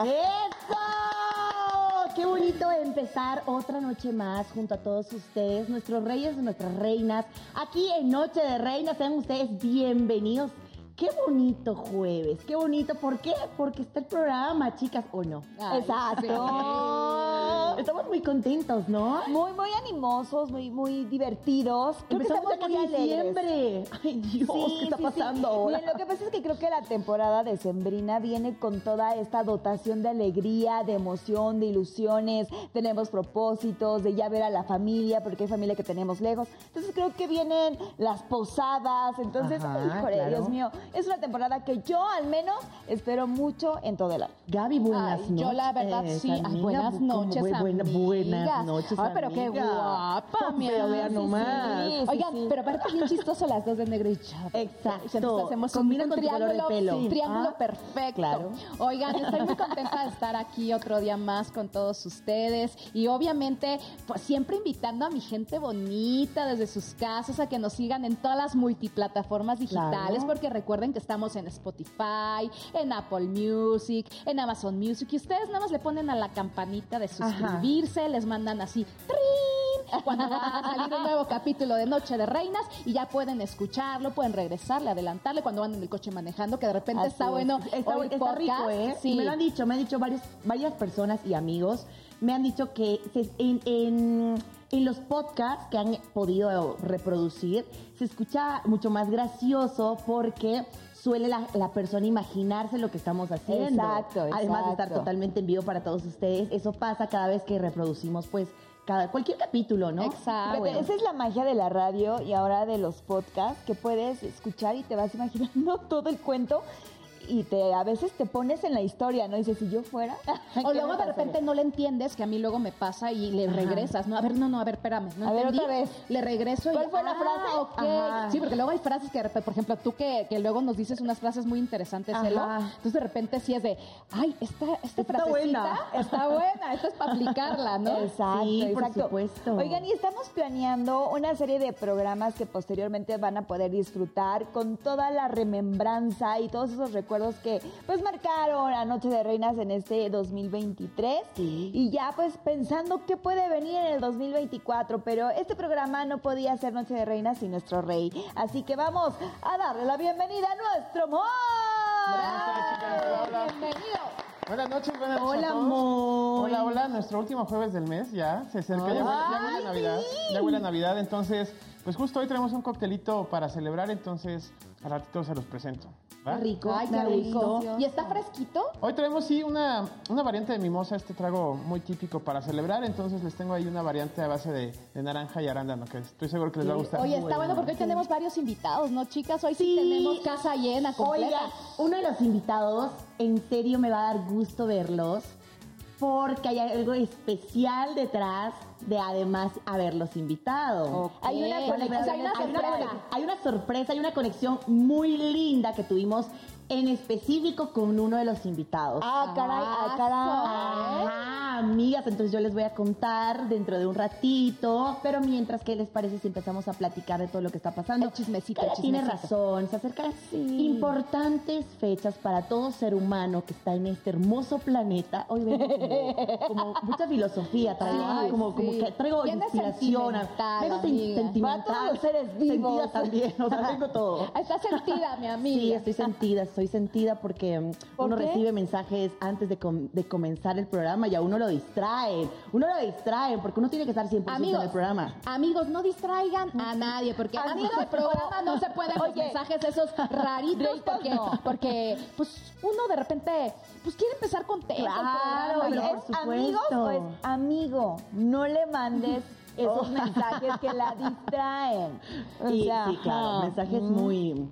¡Eso! Qué bonito empezar otra noche más junto a todos ustedes, nuestros reyes y nuestras reinas. Aquí en Noche de Reinas, sean ustedes bienvenidos. Qué bonito jueves, qué bonito. ¿Por qué? Porque está el programa, chicas, ¿o no? Ay, Exacto. Estamos muy contentos, ¿no? Muy, muy animosos, muy, muy divertidos. Creo que Empezamos estamos ya muy diciembre. Ay, Dios, Sí, ¿qué está sí, pasando ahora? Miren, lo que pasa es que creo que la temporada de Sembrina viene con toda esta dotación de alegría, de emoción, de ilusiones. Tenemos propósitos, de ya ver a la familia, porque hay familia que tenemos lejos. Entonces creo que vienen las posadas. Entonces, Ajá, híjole, claro. Dios mío, es una temporada que yo al menos espero mucho en todo el año. Gaby, buenas Ay, noches. yo la verdad sí. Ay, amiga, buenas bu- como noches, bu- buena- Buenas noches, Ay, pero qué guapa, mi Pero vean Sí, nomás. sí. Oigan, pero aparte bien chistoso las dos de negro y chavo. Exacto. Entonces hacemos Combina un con tu triángulo, pelo. sí, triángulo Ah, perfecto. claro. Oigan, estoy muy contenta de estar aquí otro día más con todos ustedes y obviamente pues siempre invitando a mi gente bonita desde sus casas a que nos sigan en todas las multiplataformas digitales Claro. porque recuerden que estamos en Spotify, en Apple Music, en Amazon Music y ustedes nada más le ponen a la campanita de suscribirse, les mandan así ¡trin! cuando va a salir un nuevo capítulo de Noche de Reinas y ya pueden escucharlo, pueden regresarle, adelantarle cuando van en el coche manejando, que de repente Así está es. bueno. Está, rico. ¿eh? Sí. Me lo han dicho, me han dicho varios, varias personas y amigos, me han dicho que en- en los podcasts que han podido reproducir, se escucha mucho más gracioso porque suele la, la persona imaginarse lo que estamos haciendo. Exacto, Además de estar exacto. totalmente en vivo para todos ustedes. Eso pasa cada vez que reproducimos, pues, cada, cualquier capítulo, ¿no? Exacto. Bueno. Esa es la magia de la radio y ahora de los podcasts que puedes escuchar y te vas imaginando todo el cuento y te a veces te pones en la historia, ¿no? Y dices, si yo fuera. O ¿qué luego de repente no le entiendes, que a mí luego me pasa y le regresas, ¿no? A ver, no, no, a ver, espérame. No A ver, entendí. otra vez. Le regreso y. ¿Cuál fue la ah, frase? ok. Ajá. Sí, porque luego hay frases que, de repente, por ejemplo, tú que, que luego nos dices unas frases muy interesantes, Ajá. Elo. Entonces de repente sí es de, ay, esta, esta Está frasecita buena. está buena, esta es para aplicarla, ¿no? Exacto, Sí, por exacto. supuesto. Oigan, y estamos planeando una serie de programas que posteriormente van a poder disfrutar con toda la remembranza y todos esos recuerdos que pues marcaron a Noche de Reinas en este 2023. Sí. Y ya pues pensando qué puede venir en el 2024, pero este programa no podía ser Noche de Reinas sin nuestro rey. Así que vamos a darle la bienvenida a nuestro Moy. Buenas noches, chicas. Hola, hola. Bienvenido. Buenas noches, buenas noches. Hola, a todos. Moy. Hola, hola. Nuestro último jueves del mes ya se acerca. Ya huele, ya huele a Navidad. Ya huele a Navidad. Entonces, pues justo hoy tenemos un coctelito para celebrar. Entonces, al ratito se los presento. Rico, Ay, qué rico. ¿Y está fresquito? Hoy traemos, sí, una, una variante de mimosa, este trago muy típico para celebrar. Entonces, les tengo ahí una variante a base de, de naranja y arándano, que estoy seguro que les va a gustar. Oye, está bueno porque hoy tenemos varios invitados, ¿no, chicas? Hoy sí, Sí. tenemos casa llena, completa. Oiga, uno de los invitados, en serio me va a dar gusto verlos, porque hay algo especial detrás de además haberlos invitado. Hay una conexión, hay Hay una, sorpresa. hay una sorpresa, hay una conexión muy linda que tuvimos en específico con uno de los invitados. Ah, caray, ah, caray. Ajá, amigas, entonces yo les voy a contar dentro de un ratito, pero mientras, ¿qué les parece si empezamos a platicar de todo lo que está pasando? El chismecito, el ella tiene chismecito. razón, se acercan importantes fechas para todo ser humano que está en este hermoso planeta. Hoy vengo como, como mucha filosofía, traigo, Ay, como, como sí. que traigo inspiración. Vengo sentimental. Todos los seres vivos. Sentida también, o sea, tengo todo. Está sentida, mi amiga. Sí, estoy sentida, estoy sentida porque mm, ¿Por uno qué? recibe mensajes antes de, com- de comenzar el programa y a uno lo distraen. Uno lo distraen porque uno tiene que estar 100% en el programa. amigos, no distraigan a nadie, porque antes Amigos, del programa no se pueden los mensajes esos raritos, porque, no. porque pues uno de repente pues quiere empezar ¿es supuesto. amigos o es amigo? No le mandes esos Oh. mensajes que la distraen. O sea, sí, claro, mensajes muy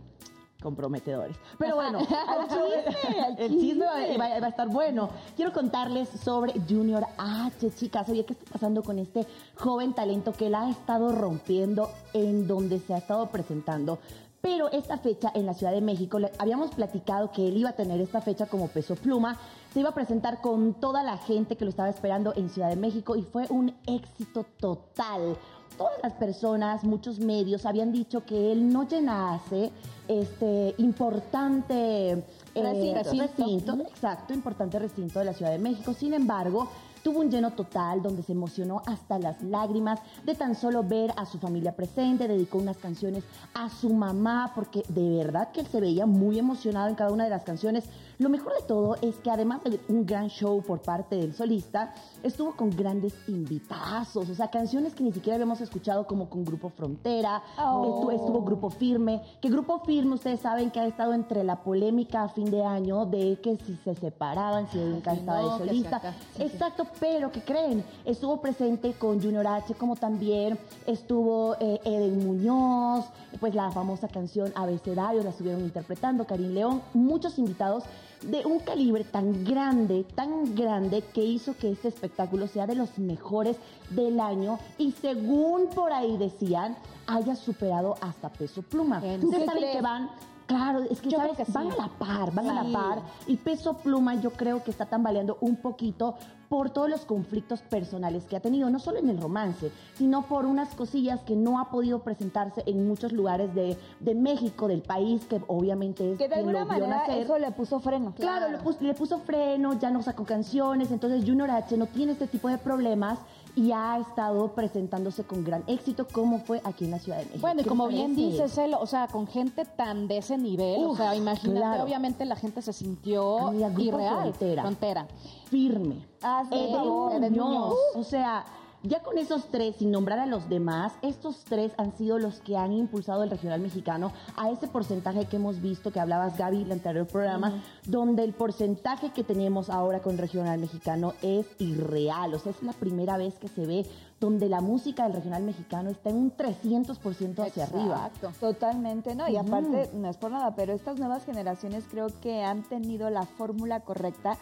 comprometedores. Pero bueno, Al chisme, al el chisme va, chisme. va- va a estar bueno. Quiero contarles sobre Junior H, chicas. Oye, ¿qué está pasando con este joven talento que la ha estado rompiendo en donde se ha estado presentando? Pero esta fecha en la Ciudad de México, habíamos platicado que él iba a tener esta fecha como peso pluma, se iba a presentar con toda la gente que lo estaba esperando en Ciudad de México y fue un éxito total. todas las personas, muchos medios habían dicho que él no llenase este importante eh, Recinto. recinto, exacto, importante recinto de la Ciudad de México. Sin embargo, tuvo un lleno total donde se emocionó hasta las lágrimas de tan solo ver a su familia presente, dedicó unas canciones a su mamá porque de verdad que él se veía muy emocionado en cada una de las canciones. Lo mejor de todo es que además de un gran show por parte del solista, estuvo con grandes invitazos, o sea, canciones que ni siquiera habíamos escuchado como con Grupo Frontera, Oh. estuvo, estuvo Grupo Firme, que Grupo Firme ustedes saben que ha estado entre la polémica a fin de año de que si se separaban, si nunca si estaba no, de que solista. sí. Exacto, pero ¿qué creen? Estuvo presente con Junior H, como también estuvo eh, Eden Muñoz, pues la famosa canción Abecedario la estuvieron interpretando, Karim León, muchos invitados de un calibre tan grande, tan grande, que hizo que este espectáculo sea de los mejores del año y según por ahí decían, haya superado hasta Peso Pluma. ¿En Ustedes saben que van... Claro, es que, Yo ¿sabes? que sí. van a la par, van a la par. Y Peso Pluma yo creo que está tambaleando un poquito por todos los conflictos personales que ha tenido, no solo en el romance, sino por unas cosillas que no ha podido presentarse en muchos lugares de, de México, del país, que obviamente es Que de quien alguna lo vio manera nacer. eso le puso freno. Claro, le puso, le puso freno, ya no sacó canciones, entonces Junior H no tiene este tipo de problemas y ha estado presentándose con gran éxito como fue aquí en la Ciudad de México. Bueno, y ¿Qué como bien dices, él, o sea, con gente tan de ese nivel, o sea, imagínate, claro. obviamente la gente se sintió Amiga, irreal. Frontera. Frontera. firme. Muñoz. Muñoz. O sea, ya con esos tres, sin nombrar a los demás, estos tres han sido los que han impulsado el regional mexicano a ese porcentaje que hemos visto, que hablabas Gaby en el anterior programa, donde el porcentaje que tenemos ahora con el regional mexicano es irreal. O sea, es la primera vez que se ve donde la música del regional mexicano está en un 300% hacia arriba. Exacto. Totalmente, ¿no? Y aparte, no es por nada, pero estas nuevas generaciones creo que han tenido la fórmula correcta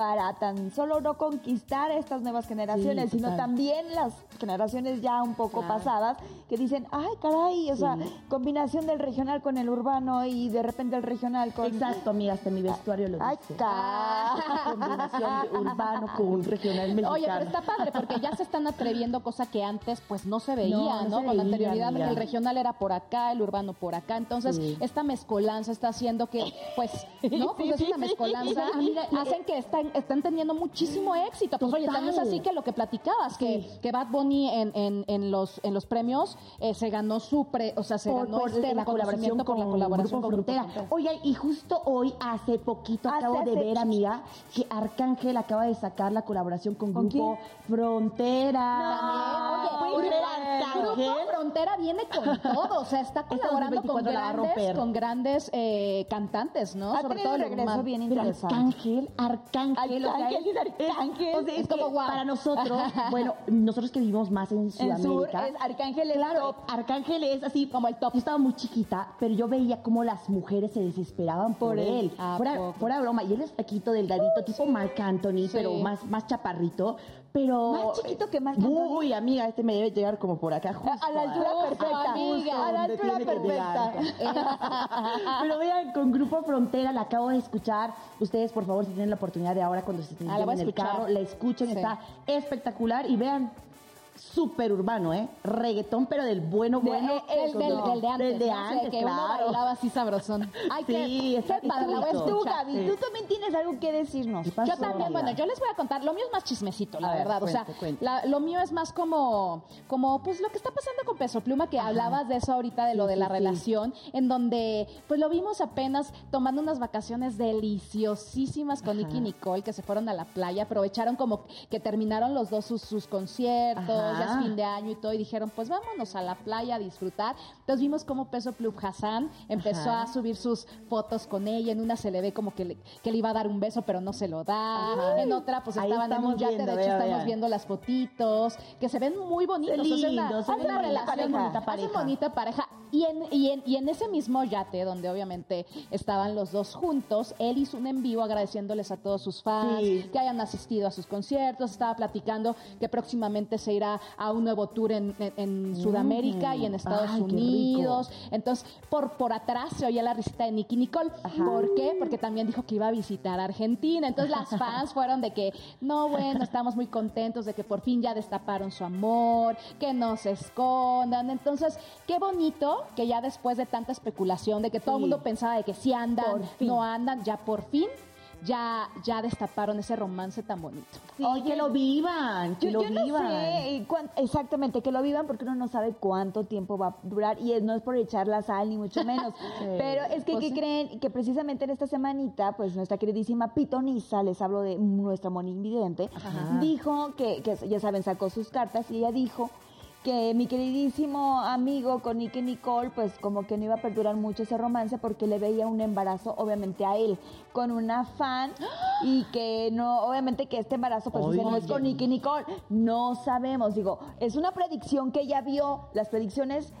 para tan solo no conquistar a estas nuevas generaciones, Sí, sino también las generaciones ya un poco Claro. pasadas que dicen, ay, caray, o sea, combinación del regional con el urbano y de repente el regional con... Exacto, amiga, hasta mi vestuario lo Ay, dice. ca- Combinación de urbano con regional mexicano. Oye, pero está padre porque ya se están atreviendo, cosa que antes pues no se veía, No, ¿no? no se Con veía, anterioridad el regional era por acá, el urbano por acá. Entonces, Sí. esta mezcolanza está haciendo que, pues, ¿no? Pues es una mezcolanza, hacen que están, están teniendo muchísimo éxito. Pues oye, Total. también es así que lo que platicabas, que, Sí. que Bad Bunny en, en, en los en los premios eh, se ganó su pre, o sea, se por, ganó por este la colaboración con, por la colaboración con Frontera. Frontera. Oye, y justo hoy, hace poquito, Hace- acabo de ver, amiga, que Arcángel acaba de sacar la colaboración con, ¿Con Grupo Frontera. Oye, Oye, Grupo. Frontera viene con todo, o sea, está colaborando con 2024 la va a grandes, con grandes eh, cantantes, ¿no? Ha Sobre todo el regreso humano. bien interesante. Arcángel, Arcángel, Arcángel es Arcángel. o sea, es, Es como guau. para nosotros, bueno, nosotros que vivimos más en En sur, Sudamérica, es Arcángel es Claro, top. Arcángel es así como el top. Yo estaba muy chiquita, pero yo veía cómo las mujeres se desesperaban por, Por él. él. ¿A Fuera, broma. Y él es flaquito, delgadito, tipo Marc Anthony, pero más, más chaparrito. Pero. Más chiquito que Anthony. Uy, amiga, este me debe llegar como por acá. Justo, a la altura perfecta. amiga. a la altura perfecta. Pero vean, con Grupo Frontera la acabo de escuchar. Ustedes, por favor, si tienen la oportunidad de ahora cuando se estén Ah, en el escuchar. carro, la escuchen, Sí. está espectacular. Y vean, súper urbano, ¿eh? Reggaetón, pero del bueno, De- bueno. el, del, del de antes, Del de ¿no? O sea, antes, que uno claro. bailaba así sabrosón. Ay, Sí, qué, está- padre, Tú. Gaby, tú también tienes algo que decirnos. ¿Qué pasó, Yo también, bueno, yo les voy a contar, lo mío es más chismecito, la A ver, verdad, o sea, cuente, cuente. la- lo mío es más como, como, pues lo que está pasando con Peso Pluma, que hablabas de eso ahorita, de lo Sí, de la sí. relación, en donde, pues lo vimos apenas tomando unas vacaciones deliciosísimas con Nicky y Nicole, que se fueron a la playa, aprovecharon como que terminaron los dos sus, sus conciertos, Ajá. Ya es fin de año y todo, y dijeron, pues vámonos a la playa a disfrutar. Entonces vimos cómo Peso Plum Hassan empezó Ajá. a subir sus fotos con ella, en una se le ve como que le, que le iba a dar un beso, pero no se lo da, en otra pues Ahí estaban en un yate, viendo, de hecho vea, estamos vea. viendo las fotitos, que se ven muy bonitos. Se o sea, es una- se una bonita pareja. Hacen bonita pareja. Y en, y, en, y en ese mismo yate, donde obviamente estaban los dos juntos, él hizo un en vivo agradeciéndoles a todos sus fans Sí. que hayan asistido a sus conciertos. Estaba platicando que próximamente se irá a, un nuevo tour en, en- Sudamérica y en Estados Ay, qué rico. Unidos. Entonces, por, por atrás se oía la risita de Nicky Nicole. ¿Por qué? Porque también dijo que iba a visitar Argentina. Entonces, las fans fueron de que, no, bueno, estamos muy contentos de que por fin ya destaparon su amor, que no se escondan. Entonces, qué bonito que ya después de tanta especulación, de que todo el Sí. mundo pensaba de que sí andan, no andan, ya por fin. Ya, ya destaparon ese romance tan bonito. Ay, que lo vivan, que Yo, lo yo no vivan. sé cuán- exactamente que lo vivan porque uno no sabe cuánto tiempo va a durar y es- no es por echar la sal ni mucho menos. Pero es que, Pues ¿qué sí. creen? Que precisamente en esta semanita, pues nuestra queridísima Pitonisa, les hablo de nuestra monividente, dijo que, que, ya saben, sacó sus cartas y ella dijo que mi queridísimo amigo con Nicky Nicole, pues como que no iba a perdurar mucho ese romance porque le veía un embarazo, obviamente a él, con una fan y que no, obviamente que este embarazo pues no es con Nicky Nicole, no sabemos, digo, es una predicción que ella vio, las predicciones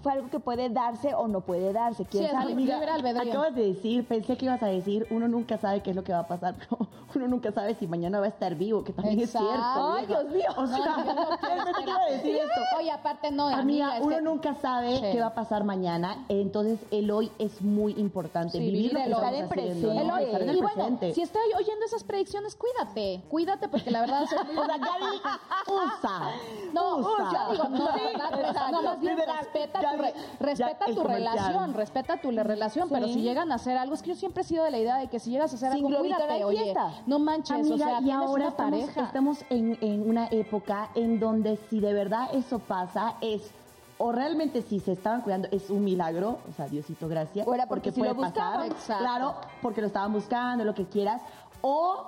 fue algo que puede darse o no puede darse, quién Sí, sabe. albedrío. acabas de decir, pensé que ibas a decir, uno nunca sabe qué es lo que va a pasar, pero uno nunca sabe si mañana va a estar vivo, que también Exacto. es cierto. Ay. Dios mío. O sea, No, iba a decir esto. Oye, aparte no, Amiga, amiga, uno que- nunca sabe Sí. qué va a pasar mañana, entonces el hoy es muy importante. Sí, vivir vivir lo que el hoy. Estar haciendo, ¿no? presente. El hoy. Estar en el y bueno, presente. si estoy oyendo esas predicciones, cuídate, cuídate porque la verdad soy muy- O sea, Gaby, usa. No, usa. yo digo, no, Sí, ¿verdad? no, más bien respeta, Ya tu, vi- re- respeta tu relación, respeta tu relación, pero si llegan a hacer algo, es que yo siempre he sido de la idea de que si llegas a hacer Sin algo, cuídate, oye, fiesta. no manches, Amiga, o sea, y ahora una estamos, pareja. estamos en, en una época en donde si de verdad eso pasa es o realmente si se estaban cuidando es un milagro, o sea, Diosito, gracias. O era porque sí puede lo pasar, buscaban. Exacto. claro, porque lo estaban buscando, lo que quieras, o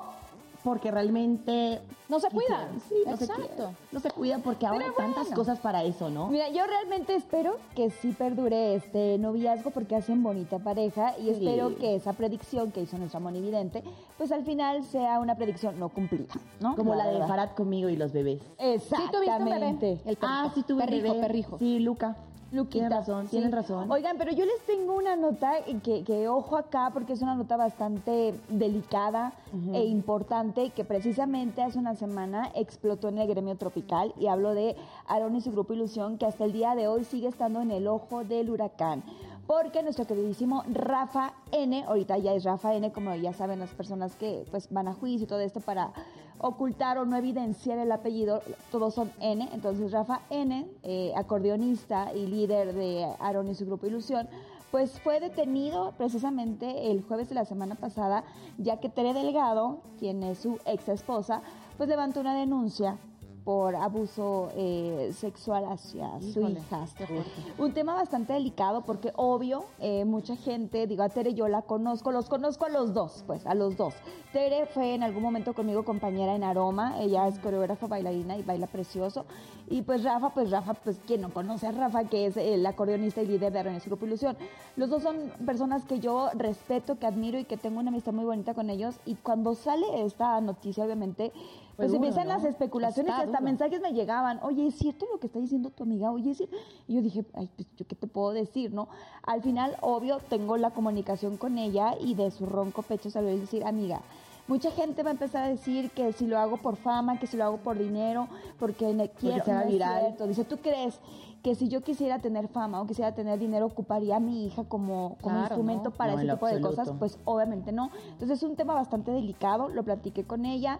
porque realmente No se cuidan. Sí, no se Exacto. cuidan. No se cuidan porque ahora hay tantas cosas para eso, ¿no? Mira, yo realmente espero que sí perdure este noviazgo porque hacen bonita pareja y Sí. espero que esa predicción que hizo nuestra monividente, pues al final sea una predicción no cumplida, ¿no? Como la de. Farad conmigo y los bebés. Sí tuviste un Exactamente. bebé, el perrijo. Ah, sí tuve perrijo, bebé. perrijo. Sí, Luca. Luquita, Tienen razón, sí. tienen razón. Oigan, pero yo les tengo una nota que, que ojo acá porque es una nota bastante delicada e importante que precisamente hace una semana explotó en el gremio tropical y hablo de Aaron y su grupo Ilusión que hasta el día de hoy sigue estando en el ojo del huracán. Porque nuestro queridísimo Rafa N, ahorita ya es Rafa N, como ya saben las personas que pues van a juicio y todo esto para ocultar o no evidenciar el apellido, todos son N, entonces Rafa N, eh, acordeonista y líder de Aaron y su grupo Ilusión, pues fue detenido precisamente el jueves de la semana pasada, ya que Tere Delgado, quien es su ex esposa, pues levantó una denuncia por abuso eh, sexual hacia su Híjole, hijastra. qué fuerte. Un tema bastante delicado porque obvio, eh, mucha gente, digo, a Tere yo la conozco, los conozco a los dos, pues, a los dos. Tere fue en algún momento conmigo compañera en Aroma, ella es coreógrafa, bailarina y baila precioso. Y pues Rafa, pues Rafa, pues quien no conoce a Rafa, que es el acordeonista y líder de su grupo Ilusión. Los dos son personas que yo respeto, que admiro y que tengo una amistad muy bonita con ellos. Y cuando sale esta noticia, obviamente, pues duro, empiezan ¿no? las especulaciones Está y hasta duro. mensajes me llegaban, oye, ¿es cierto lo que está diciendo tu amiga? Oye, ¿es cierto?". Y yo dije, ay, pues yo qué te puedo decir, ¿no? Al final, obvio, tengo la comunicación con ella y de su ronco pecho salió a decir, amiga, mucha gente va a empezar a decir que si lo hago por fama, que si lo hago por dinero, porque ne- quiero, se es viral. cierto. Dice, ¿tú crees que si yo quisiera tener fama o quisiera tener dinero, ocuparía a mi hija como, como Claro, instrumento ¿no? para No, ese tipo de absoluto. cosas? Pues obviamente no. Entonces es un tema bastante delicado, lo platiqué con ella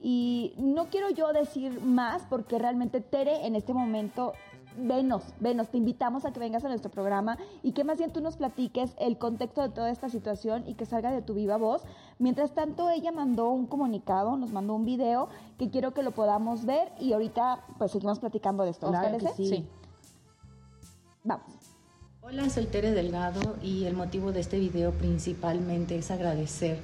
y no quiero yo decir más porque realmente Tere en este momento venos, venos, te invitamos a que vengas a nuestro programa y que más bien tú nos platiques el contexto de toda esta situación y que salga de tu viva voz. Mientras tanto, ella mandó un comunicado, nos mandó un video que quiero que lo podamos ver y ahorita pues seguimos platicando de esto. ¿Les Claro que parece? sí. Sí. Vamos. Hola, soy Tere Delgado y el motivo de este video principalmente es agradecer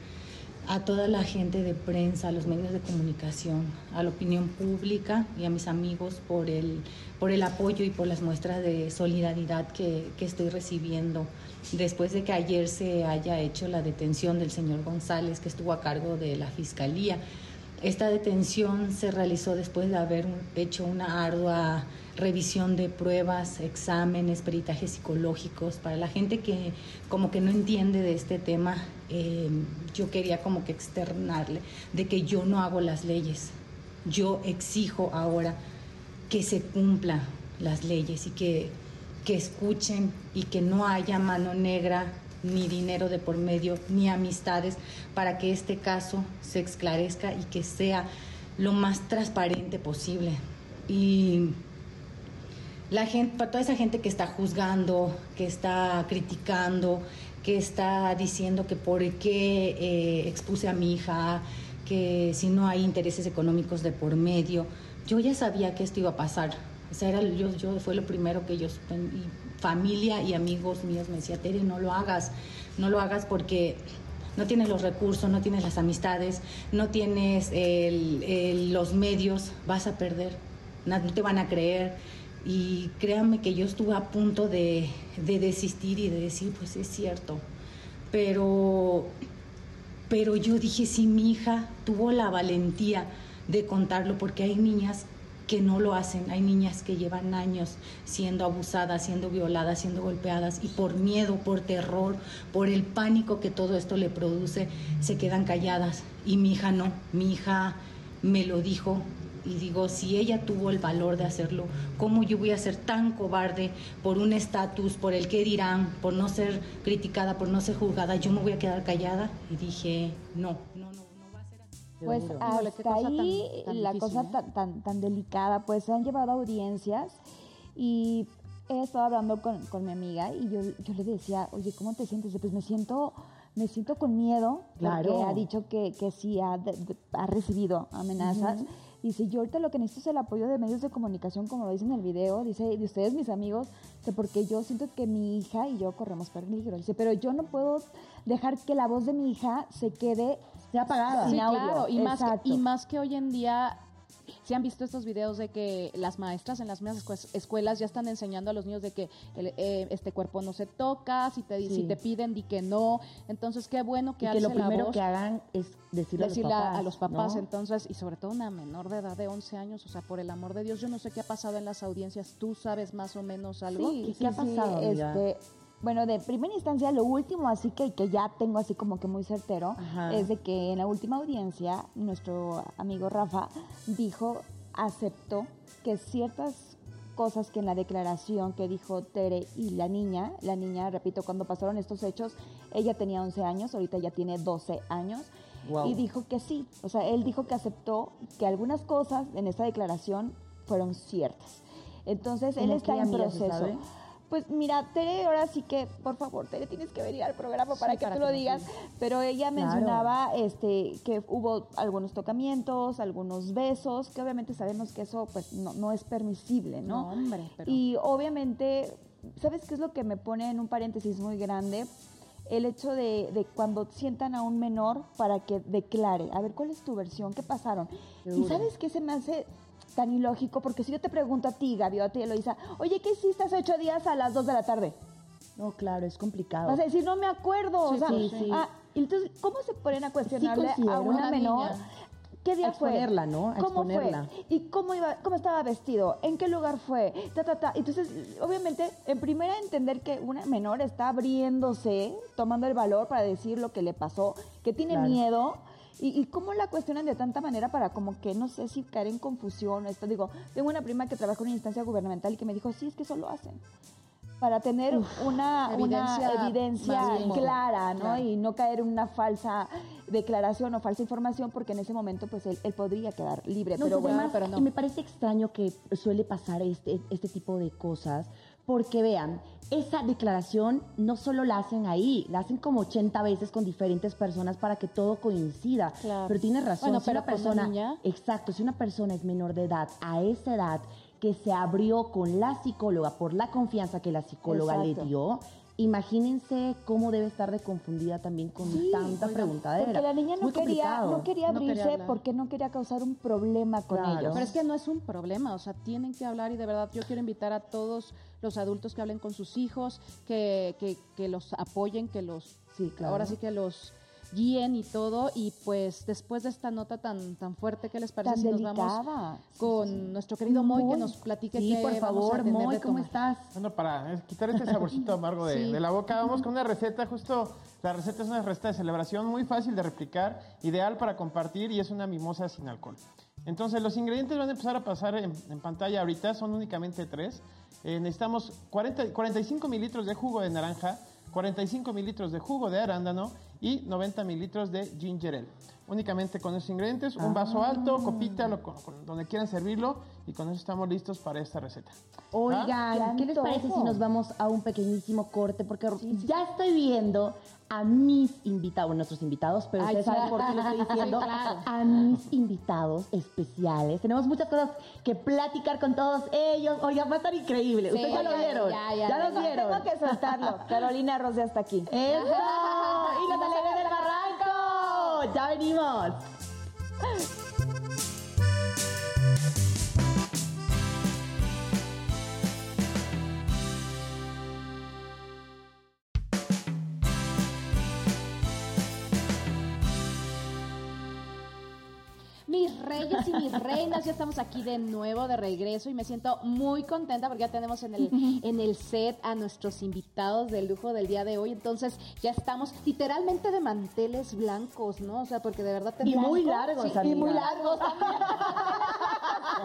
a toda la gente de prensa, a los medios de comunicación, a la opinión pública y a mis amigos por el, por el apoyo y por las muestras de solidaridad que, que estoy recibiendo después de que ayer se haya hecho la detención del señor González que estuvo a cargo de la Fiscalía. Esta detención se realizó después de haber hecho una ardua revisión de pruebas, exámenes, peritajes psicológicos. Para la gente que como que no entiende de este tema, eh, yo quería como que externarle de que yo no hago las leyes. Yo exijo ahora que se cumplan las leyes y que, que escuchen y que no haya mano negra ni dinero de por medio, ni amistades, para que este caso se esclarezca y que sea lo más transparente posible. Y la gente, para toda esa gente que está juzgando, que está criticando, que está diciendo que por qué eh, expuse a mi hija, que si no hay intereses económicos de por medio, yo ya sabía que esto iba a pasar. O era, yo, yo fue lo primero que ellos, y familia y amigos míos me decía, Tere, no lo hagas, no lo hagas porque no tienes los recursos, no tienes las amistades, no tienes los medios, vas a perder, no te van a creer. Y créanme que yo estuve a punto de, de desistir y de decir, pues es cierto. Pero, pero yo dije, si mi hija tuvo la valentía de contarlo, porque hay niñas que no lo hacen. Hay niñas que llevan años siendo abusadas, siendo violadas, siendo golpeadas y por miedo, por terror, por el pánico que todo esto le produce, se quedan calladas. Y mi hija no, mi hija me lo dijo y digo, si ella tuvo el valor de hacerlo, ¿cómo yo voy a ser tan cobarde por un estatus, por el que dirán, por no ser criticada, por no ser juzgada? Yo me voy a quedar callada y dije, no, no, no. Pues hasta ahí la cosa ¿eh? tan, tan, tan, delicada, pues se han llevado audiencias y he estado hablando con, con mi amiga y yo, yo, le decía, oye, ¿cómo te sientes? Pues me siento, me siento con miedo, claro. porque ha dicho que, que sí ha, ha recibido amenazas. Dice, yo ahorita lo que necesito es el apoyo de medios de comunicación, como lo dice en el video. Dice, de ustedes, mis amigos, porque yo siento que mi hija y yo corremos peligro. Dice, pero yo no puedo dejar que la voz de mi hija se quede apagada. Sí, claro. Y más, que, y más que hoy en día si han visto estos videos de que las maestras en las mismas escuelas ya están enseñando a los niños de que eh, este cuerpo no se toca, si te, si te piden, di que no. Entonces, qué bueno que, y que lo primero que hagan es decirle, a los papás. entonces, y sobre todo una menor de edad de 11 años, o sea, por el amor de Dios, yo no sé qué ha pasado en las audiencias, ¿tú sabes más o menos algo? Sí, ¿Qué, ha pasado? Este, bueno, de primera instancia, lo último, así que, que ya tengo así como que muy certero, es de que en la última audiencia, nuestro amigo Rafa dijo, aceptó que ciertas cosas que en la declaración que dijo Tere y la niña, la niña, repito, cuando pasaron estos hechos, ella tenía 11 años, ahorita ya tiene 12 años, y dijo que sí, o sea, él dijo que aceptó que algunas cosas en esta declaración fueron ciertas. Entonces, él está en proceso. Pues mira, Tere, ahora sí que, por favor, Tere, tienes que venir al programa para que tú lo digas. Pero ella mencionaba este que hubo algunos tocamientos, algunos besos, que obviamente sabemos que eso pues no, es permisible, ¿no? hombre, Y obviamente, ¿sabes qué es lo que me pone en un paréntesis muy grande? el hecho de, de, cuando sientan a un menor para que declare, a ver, ¿cuál es tu versión? ¿Qué pasaron? Y sabes qué se me hace tan ilógico, porque si yo te pregunto a ti, Gaby, o a ti, Eloisa, oye, ¿qué hiciste hace ocho días a las dos de la tarde? No, claro, es complicado. Vas a decir, no me acuerdo. o sea, Ah, entonces, ¿cómo se ponen a cuestionarle a una, menor? ¿Qué día fue? exponerla, ¿no? A ¿Cómo fue? ¿Y cómo iba, cómo estaba vestido? ¿En qué lugar fue? Ta, ta, ta. Entonces, obviamente, en primera entender que una menor está abriéndose, tomando el valor para decir lo que le pasó, que tiene miedo ¿Y, cómo la cuestionan de tanta manera para como que no sé si caer en confusión o esto? Digo, tengo una prima que trabaja en una instancia gubernamental y que me dijo, sí, es que eso lo hacen. Para tener una, evidencia, clara, ¿no? Y no caer en una falsa declaración o falsa información, porque en ese momento, pues él, podría quedar libre. pero bueno, pero no. Y me parece extraño que suele pasar este, este tipo de cosas, porque vean, esa declaración no solo la hacen ahí, la hacen como 80 veces con diferentes personas para que todo coincida. Pero tiene razón, si una persona, exacto, si una persona es menor de edad, a esa edad que se abrió con la psicóloga por la confianza que la psicóloga le dio, Imagínense cómo debe estar de confundida también con tanta preguntadera. Porque la niña no quería, no quería abrirse porque no quería causar un problema con ellos. Pero es que no es un problema, o sea, tienen que hablar y de verdad yo quiero invitar a todos los adultos que hablen con sus hijos, que, que, que los apoyen, que los, sí, ahora sí que los guíen y todo. Y pues después de esta nota tan tan fuerte, ¿qué les parece si nos vamos con nuestro querido Moy, que nos platique sí, por favor, Moy, ¿cómo estás? Bueno, para quitar este saborcito amargo de, de, la boca, vamos con una receta, justo la receta es una receta de celebración muy fácil de replicar, ideal para compartir y es una mimosa sin alcohol. Entonces, los ingredientes van a empezar a pasar en, en pantalla ahorita, son únicamente tres. Eh, necesitamos 40, 45 mililitros de jugo de naranja, 45 mililitros de jugo de arándano y 90 mililitros de ginger ale. Únicamente con esos ingredientes, un vaso alto, copita, lo- con- con- donde quieran servirlo y con eso estamos listos para esta receta. Oigan, ¿qué les parece si nos vamos a un pequeñísimo corte? Porque ya estoy viendo a mis invitados, nuestros invitados, pero Ay, ustedes saben por qué lo estoy diciendo, Sí, claro. a mis invitados especiales. Tenemos muchas cosas que platicar con todos ellos. Oigan, va a estar increíble. Sí, ustedes ya lo vieron. ya, ya, Ya, ya. los vieron. Tengo que soltarlo. Carolina Ross ya está aquí. ¡Eso! ¡Y los alegres del barranco! ¡Ya venimos! Reyes y mis reinas, ya estamos aquí de nuevo, de regreso, y me siento muy contenta porque ya tenemos en el, en el set a nuestros invitados de lujo del día de hoy. Entonces, ya estamos literalmente de manteles blancos, ¿no? O sea, porque de verdad Y tenemos. muy largos, Sí, y muy largos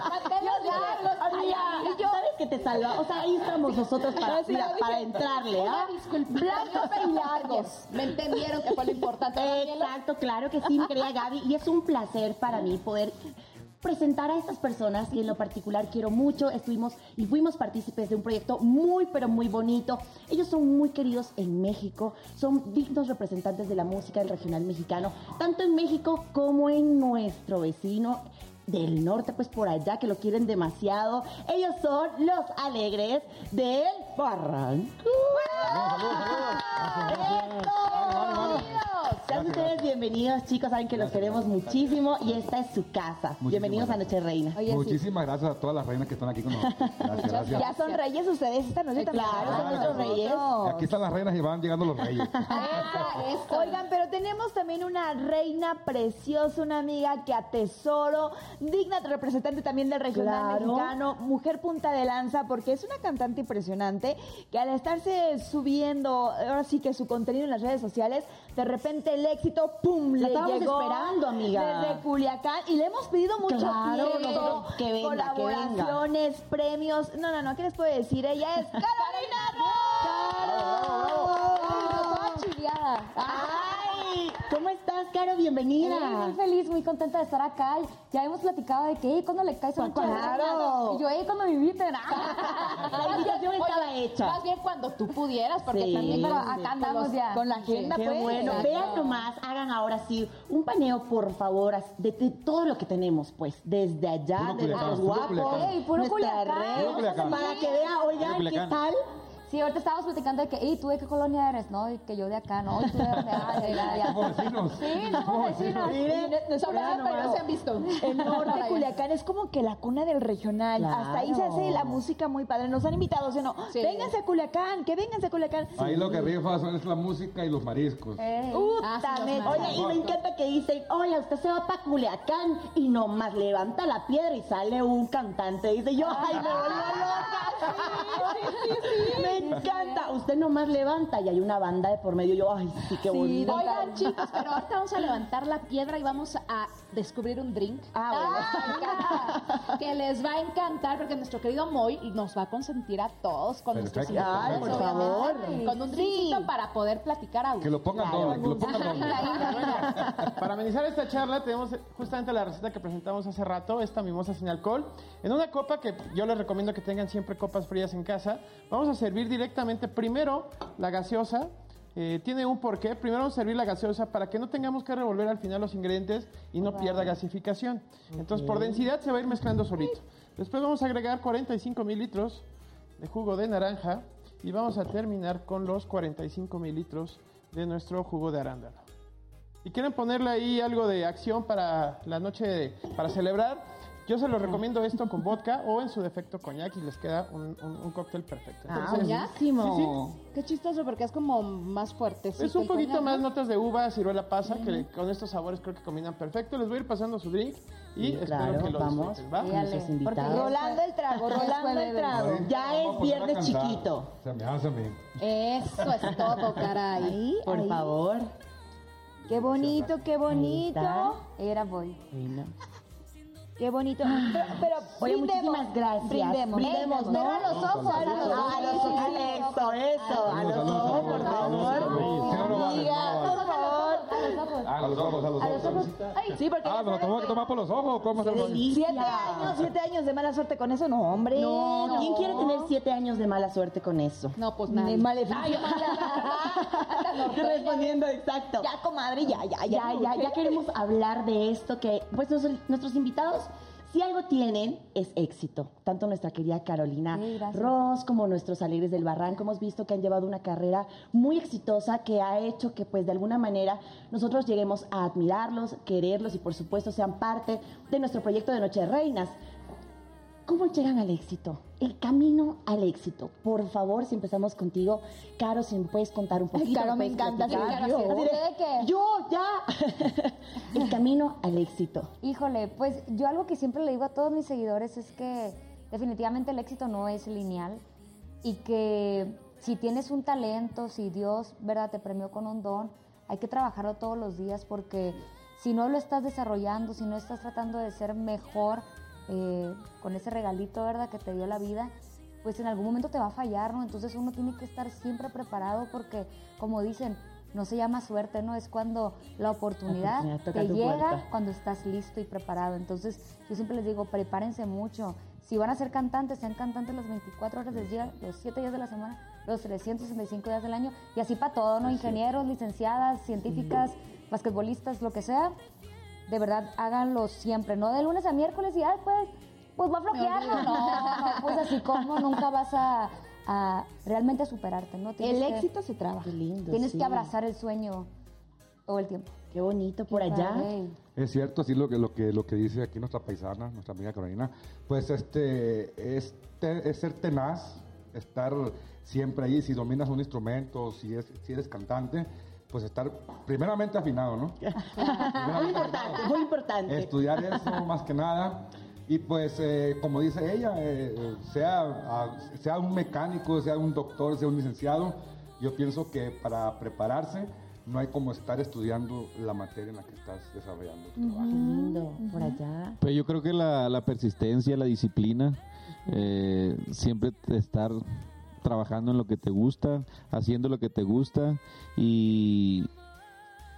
manteles largos. Amiga, y yo- ¿sabes que te salva? O sea, ahí estamos nosotros para, mira, para entrarle, ¿ah? Blancos y largos. Me entendieron que fue lo importante. Exacto, claro que sí, mi querida Gaby. Y es un placer para mí poder presentar a estas personas que en lo particular quiero mucho. Estuvimos y fuimos partícipes de un proyecto muy, pero muy bonito. Ellos son muy queridos en México, son dignos representantes de la música del regional mexicano, tanto en México como en nuestro vecino del norte, pues por allá, que lo quieren demasiado. Ellos son los alegres del Barranco. Sean ustedes bienvenidos, chicos. Saben que los queremos muchísimo y esta es su casa. Bienvenidos a Noche Reina. Oye, sí. Muchísimas gracias a todas las reinas que están aquí con nosotros. Gracias, gracias. Ya son reyes ustedes esta noche también. Claro, son nuestros reyes. Y aquí están las reinas y van llegando los reyes. Ah. Oigan, pero tenemos también una reina preciosa, una amiga que atesoro, digna representante también del regional Claro. mexicano, mujer punta de lanza, porque es una cantante impresionante que al estarse subiendo, ahora sí que su contenido en las redes sociales, de repente el éxito, ¡pum! La le estábamos llegó esperando, amiga. Desde Culiacán y le hemos pedido mucho Claro, tiempo, que venga, que venga. colaboraciones, premios. No, no, no, ¿qué les puedo decir? Ella es Carolina Ross. Chileada. ¡Ay! ¿Cómo estás, Caro? Bienvenida. Muy feliz, muy contenta de estar acá. Ya hemos platicado de que, "Ey, ¿cuándo le caes a un Claro. Y yo, "Ey, ¿cuándo me inviten? La invitación estaba hecha. Más bien cuando tú pudieras, porque Sí, también Pero acá andamos los- ya. Con la agenda, Qué pues. bueno. Exacto. Vean nomás, hagan ahora sí un paneo, por favor, as- de, de todo lo que tenemos, pues, desde allá, Puro de Culiacán, puro guapos, Culiacán. Ey, puro nuestra Culiacán. red, Puro Culiacán. para que vea, oigan, ¿qué Culiacán. tal? Sí, ahorita estábamos platicando de que, "Ey, ¿tú de qué colonia eres? No, y que yo de acá, ¿no? Y tú de? Ah, de allá, ya. Somos vecinos. Sí, somos vecinos. Miren, nuestro Sobre programa, todo, pero no se han visto. El norte de Culiacán es como que la cuna del regional. Claro. Hasta ahí se hace la música muy padre. Nos han invitado, ¿sí o no? Sí. Vénganse a Culiacán, que vénganse a Culiacán. Ahí lo que rifa son es la música y los mariscos. Ey. Puta, Ah, los Oye, y me encanta que dicen, oye, usted se va para Culiacán y nomás levanta la piedra y sale un cantante. Dice yo, ay, me loca. Me encanta. Usted nomás levanta y hay una banda de por medio. Yo, ay, sí, qué bonito. Oigan, chicos, pero ahorita vamos a levantar la piedra y vamos a descubrir un drink. Ah, que les va a encantar porque nuestro querido Moy nos va a consentir a todos con nuestros invitados, por obviamente, favor. con un drinkcito para poder platicar a Que lo pongan doble, que lo pongan doble. Para amenizar esta charla tenemos justamente la receta que presentamos hace rato, esta mimosa sin alcohol. En una copa que yo les recomiendo que tengan siempre copas frías en casa, vamos a servir directamente primero la gaseosa. Eh, tiene un porqué. Primero vamos a servir la gaseosa para que no tengamos que revolver al final los ingredientes y no pierda gasificación. Entonces por densidad se va a ir mezclando solito. Después vamos a agregar 45 mililitros de jugo de naranja y vamos a terminar con los 45 mililitros de nuestro jugo de arándano. Y quieren ponerle ahí algo de acción para la noche, de- para celebrar, yo se lo recomiendo esto con vodka o en su defecto coñac y les queda un, un- un cóctel perfecto. Ah, Entonces, buenísimo. Qué chistoso porque es como más fuerte. es un poquito más notas de uva, ciruela pasa, que con estos sabores creo que combinan perfecto. Les voy a ir pasando su drink y Sí, espero claro, que lo vamos. disfruten, ¿va? Porque. Rolando el trago, rolando el trago. Ya es viernes chiquito. Se me hace a mí. Eso es todo, caray. Ahí, Por ahí. favor. Qué bonito, qué bonito. Era voy. Qué bonito. Pero, pero Oye, brindemos, muchísimas gracias. Brindemos. Brindemos, ¿no? Pero a los ojos, a los A los ojos. ojos, eso, eso. A los ojos, por favor. Favor. A los ojos, a los ojos. Sí, porque Ah, ¿me lo tengo que tomar por los ojos? ¿Cómo se. Siete años, siete años de mala suerte con eso, no, hombre. No, ¿quién quiere tener siete años de mala suerte con eso? No, pues nada. maleficio. Respondiendo exacto. Ya, comadre, ya, ya, Ya, ya, ya queremos hablar de esto que, pues nuestros invitados, si algo tienen, es éxito. Tanto nuestra querida Carolina Sí. Ross como nuestros alegres del barranco hemos visto que han llevado una carrera muy exitosa que ha hecho que, pues, de alguna manera nosotros lleguemos a admirarlos, quererlos y, por supuesto, sean parte de nuestro proyecto de Noche de Reinas. ¿Cómo llegan al éxito? El camino al éxito. Por favor, si empezamos contigo, Caro, si me puedes contar un poquito. Caro, me encanta, sí, platicar. Caro, sí. Así de, ¿De qué? Yo, ya. El camino al éxito. Híjole, pues yo algo que siempre le digo a todos mis seguidores es que definitivamente el éxito no es lineal y que si tienes un talento, si Dios, ¿verdad?, te premió con un don, hay que trabajarlo todos los días porque si no lo estás desarrollando, si no estás tratando de ser mejor eh, con ese regalito, ¿verdad?, que te dio la vida, pues en algún momento te va a fallar, ¿no? Entonces uno tiene que estar siempre preparado porque, como dicen, no se llama suerte, ¿no? Es cuando la oportunidad, oportunidad toca te llega puerta. cuando estás listo y preparado. Entonces, yo siempre les digo, prepárense mucho. Si van a ser cantantes, sean cantantes las 24 horas del día, los 7 días de la semana, los 365 días del año, y así para todo, ¿no? Ingenieros, licenciadas, científicas, basquetbolistas, lo que sea. De verdad, háganlo siempre, no de lunes a miércoles y ya después, pues va a flojear, ¿no? No, no, pues así como nunca vas a, a realmente superarte, ¿no? Tienes El que- éxito se trabaja. Qué lindo. Tienes sí. que abrazar el sueño todo el tiempo. Qué bonito por allá. Padre. Es cierto, así lo que, lo que, lo que dice aquí nuestra paisana, nuestra amiga Carolina, pues este es, te- es ser tenaz, estar siempre ahí, si dominas un instrumento, si, es, si eres cantante, pues estar primeramente afinado, ¿no? Muy importante, muy importante. Estudiar eso más que nada. Y pues, eh, como dice ella, eh, sea, sea un mecánico, sea un doctor, sea un licenciado, yo pienso que para prepararse no hay como estar estudiando la materia en la que estás desarrollando tu trabajo. Qué lindo, por allá. Pues yo creo que la, la persistencia, la disciplina, eh, siempre estar trabajando en lo que te gusta, haciendo lo que te gusta y,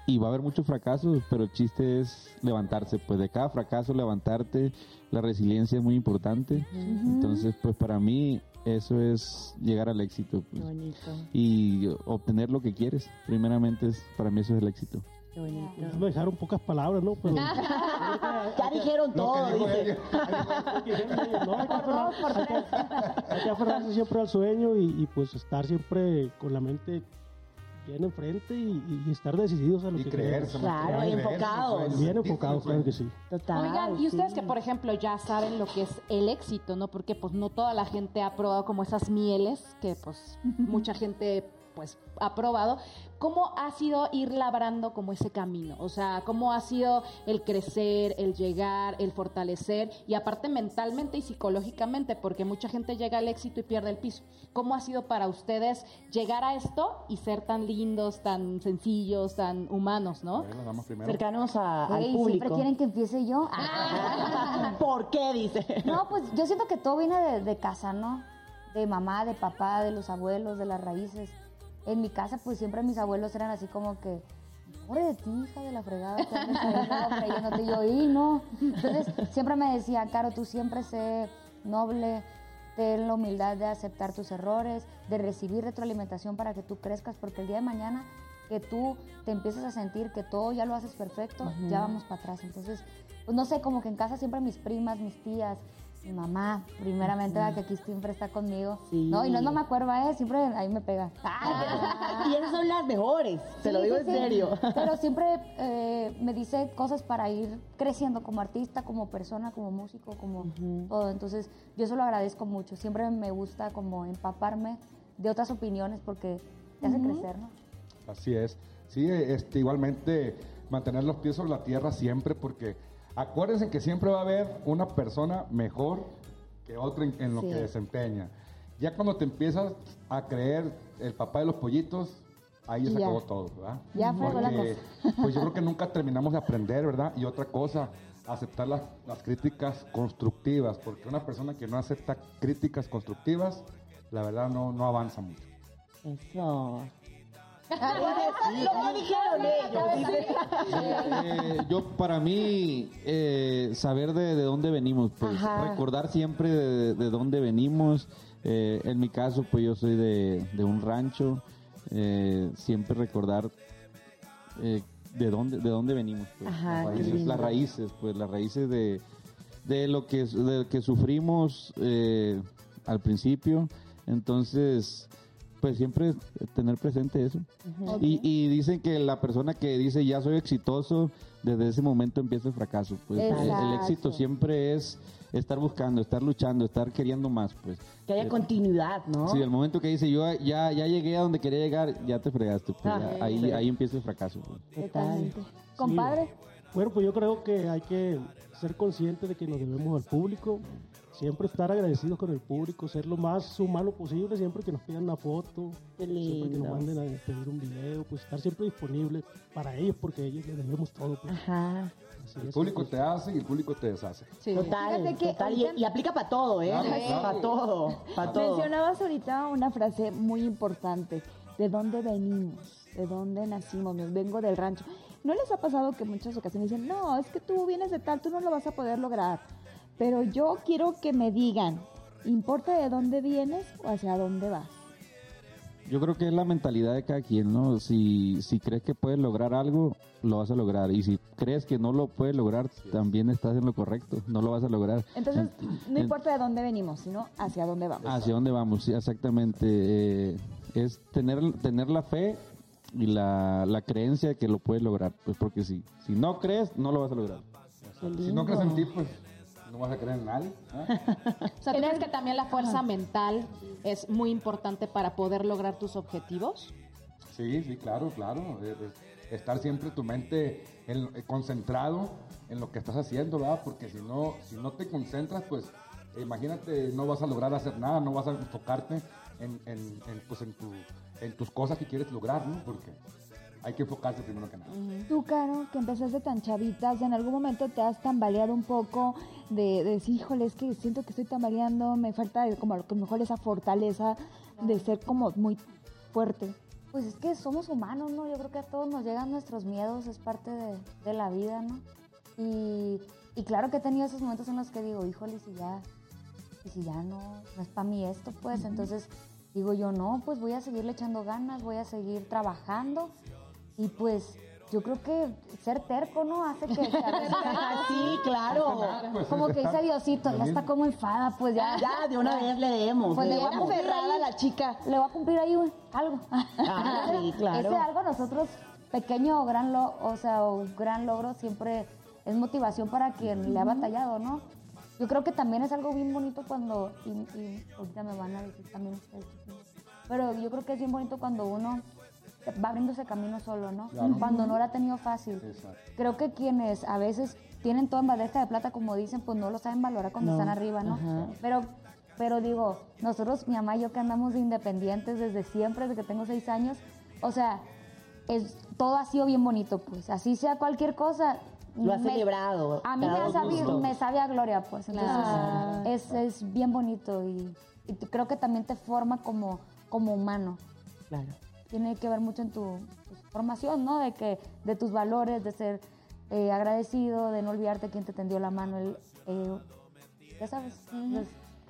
y va a haber muchos fracasos, pero el chiste es levantarse, pues de cada fracaso levantarte, la resiliencia es muy importante, entonces pues para mí eso es llegar al éxito pues, y obtener lo que quieres, primeramente es, para mí eso es el éxito. Qué bonito. Me dejaron pocas palabras, ¿no? Pero Ya dijeron todo, dice. no, hay que, hay aferrarse siempre al sueño y, y, pues estar siempre con la mente bien enfrente y, y estar decididos a lo Y que creerse. Claro, nada, enfocados. Bien enfocados, claro que sí. Total. Oigan, y ustedes sí. que por ejemplo ya saben lo que es el éxito, ¿no? Porque pues no toda la gente ha probado como esas mieles que pues mucha gente pues ha probado. ¿Cómo ha sido ir labrando como ese camino? O sea, ¿cómo ha sido el crecer, el llegar, el fortalecer y aparte mentalmente y psicológicamente? Porque mucha gente llega al éxito y pierde el piso. ¿Cómo ha sido para ustedes llegar a esto y ser tan lindos, tan sencillos, tan humanos, no? Bueno, vamos primero. Cercanos a- al Ey, público. ¿Siempre quieren que empiece yo? ¿Por qué? Dice. No, pues yo siento que todo viene de, de casa, ¿no? De mamá, de papá, de los abuelos, de las raíces. En mi casa, pues siempre mis abuelos eran así como que, pobre de ti, hija de la fregada, que andas ahí, no, creyéndote". Y yo, y no. Entonces, siempre me decía, Caro, tú siempre sé noble, ten la humildad de aceptar tus errores, de recibir retroalimentación para que tú crezcas, porque el día de mañana que tú te empieces a sentir que todo ya lo haces perfecto, ya vamos para atrás. Entonces, pues no sé, como que en casa siempre mis primas, mis tías, mi mamá, primeramente, que aquí siempre está conmigo. Sí. No, y no es mamá cuerva, ¿eh? Siempre ahí me pega. y esas son las mejores, te Sí, lo digo sí, en sí. serio. Pero siempre eh, me dice cosas para ir creciendo como artista, como persona, como músico, como todo. Entonces, yo eso lo agradezco mucho. Siempre me gusta como empaparme de otras opiniones porque te hace crecer, ¿no? Así es. Sí, este, igualmente mantener los pies sobre la tierra siempre, porque acuérdense que siempre va a haber una persona mejor que otra en, en lo Sí. que desempeña. Ya cuando te empiezas a creer el papá de los pollitos, ahí ya se Ya. acabó todo, ¿verdad? Ya fregó la pues yo creo que nunca terminamos de aprender, ¿verdad? Y otra cosa, aceptar las, las críticas constructivas, porque una persona que no acepta críticas constructivas, la verdad no, no avanza mucho. Eso. Lo dijeron ellos. Eh, yo, para mí, eh, saber de, de dónde venimos, pues Ajá. recordar siempre de, de dónde venimos. Eh, en mi caso, pues yo soy de, de un rancho. eh, siempre recordar eh, de dónde de dónde venimos, pues, Ajá, las, qué raíces, lindo. las raíces, pues las raíces de, de lo que de lo que sufrimos eh, al principio. Entonces, pues siempre tener presente eso. Y, y dicen que la persona que dice ya soy exitoso, desde ese momento empieza el fracaso. Pues el, el éxito siempre es estar buscando, estar luchando, estar queriendo más. Pues Que haya continuidad, ¿no? Sí, el momento que dice yo ya, ya llegué a donde quería llegar, ya te fregaste. Pues, Ah, ya- ahí, sí. ahí empieza el fracaso. pues. Totalmente. Compadre, Bueno, pues yo creo que hay que ser conscientes de que nos debemos al público, siempre estar agradecidos con el público, ser lo más humano posible, siempre que nos pidan una foto, siempre que nos manden a pedir un video, pues estar siempre disponible para ellos, porque ellos les debemos todo. pues. Ajá. Así El es, público pues. te hace y el público te deshace. Sí. Total, Fíjate que total. Y, ahorita- y aplica para todo, ¿eh? Claro, claro. Para todo, para todo. mencionabas ahorita una frase muy importante. ¿De dónde venimos? ¿De dónde nacimos? Me vengo del rancho. ¿No les ha pasado que en muchas ocasiones dicen, no, es que tú vienes de tal, tú no lo vas a poder lograr? Pero yo quiero que me digan, ¿importa de dónde vienes o hacia dónde vas? Yo creo que es la mentalidad de cada quien, ¿no? Si, si crees que puedes lograr algo, lo vas a lograr. Y si crees que no lo puedes lograr, también estás en lo correcto. No lo vas a lograr. Entonces, En- no importa de dónde venimos, sino hacia dónde vamos. Hacia dónde vamos, sí, exactamente. Eh, es tener, tener la fe y la, la creencia de que lo puedes lograr. Pues porque si, si no crees, no lo vas a lograr. Si no crees en ti, pues no vas a creer en nadie. ¿eh? O sea, ¿tú crees que también la fuerza mental es muy importante para poder lograr tus objetivos? Sí, sí, claro, claro. Eh, eh, estar siempre tu mente en- eh, concentrado en lo que estás haciendo, ¿verdad? Porque si no, si no te concentras, pues imagínate, no vas a lograr hacer nada, no vas a enfocarte en, en, en, pues, en, tu, en tus cosas que quieres lograr, ¿no? Porque hay que enfocarse primero que nada. Tú, Caro, que empezaste tan chavitas, ¿en algún momento te has tambaleado un poco de, de decir, híjole, es que siento que estoy tambaleando, me falta como a lo mejor esa fortaleza de ser como muy fuerte? Pues es que somos humanos, ¿no? Yo creo que a todos nos llegan nuestros miedos, es parte de, de la vida, ¿no? Y, y claro que he tenido esos momentos en los que digo, híjole, y si ya, y si ya no, no es para mí esto, pues entonces digo yo, no, pues voy a seguirle echando ganas, voy a seguir trabajando y pues yo creo que ser terco, ¿no? Hace que... a sí, claro. Pues, como que dice Diosito, ya está como enfada, pues ya. Ya, de una vez le demos. Pues le voy a cumplir ahí. la chica. Le voy a cumplir ahí un- algo. Ah, sí, claro. Ese algo nosotros, pequeño o gran, lo, o sea, o gran logro, siempre es motivación para quien le ha batallado, ¿no? Yo creo que también es algo bien bonito cuando, y, y ahorita me van a decir también ustedes, pero yo creo que es bien bonito cuando uno va abriéndose camino solo, ¿no? Claro. Cuando no lo ha tenido fácil. Exacto. Creo que quienes a veces tienen todo en bandeja de plata, como dicen, pues no lo saben valorar cuando No. están arriba, ¿no? Ajá. Pero, pero digo, nosotros, mi mamá y yo que andamos de independientes desde siempre, desde que tengo seis años, o sea, es, todo ha sido bien bonito, pues. Así sea cualquier cosa. Lo has me- celebrado. A mí me, sabe, me sabe a gloria, pues. Entonces, Claro. es, es bien bonito y, y creo que también te forma como, como humano Claro. Tiene que ver mucho en tu pues, formación, ¿no? De que de tus valores, de ser eh, agradecido, de no olvidarte quién te tendió la mano, el, eh, ya sabes.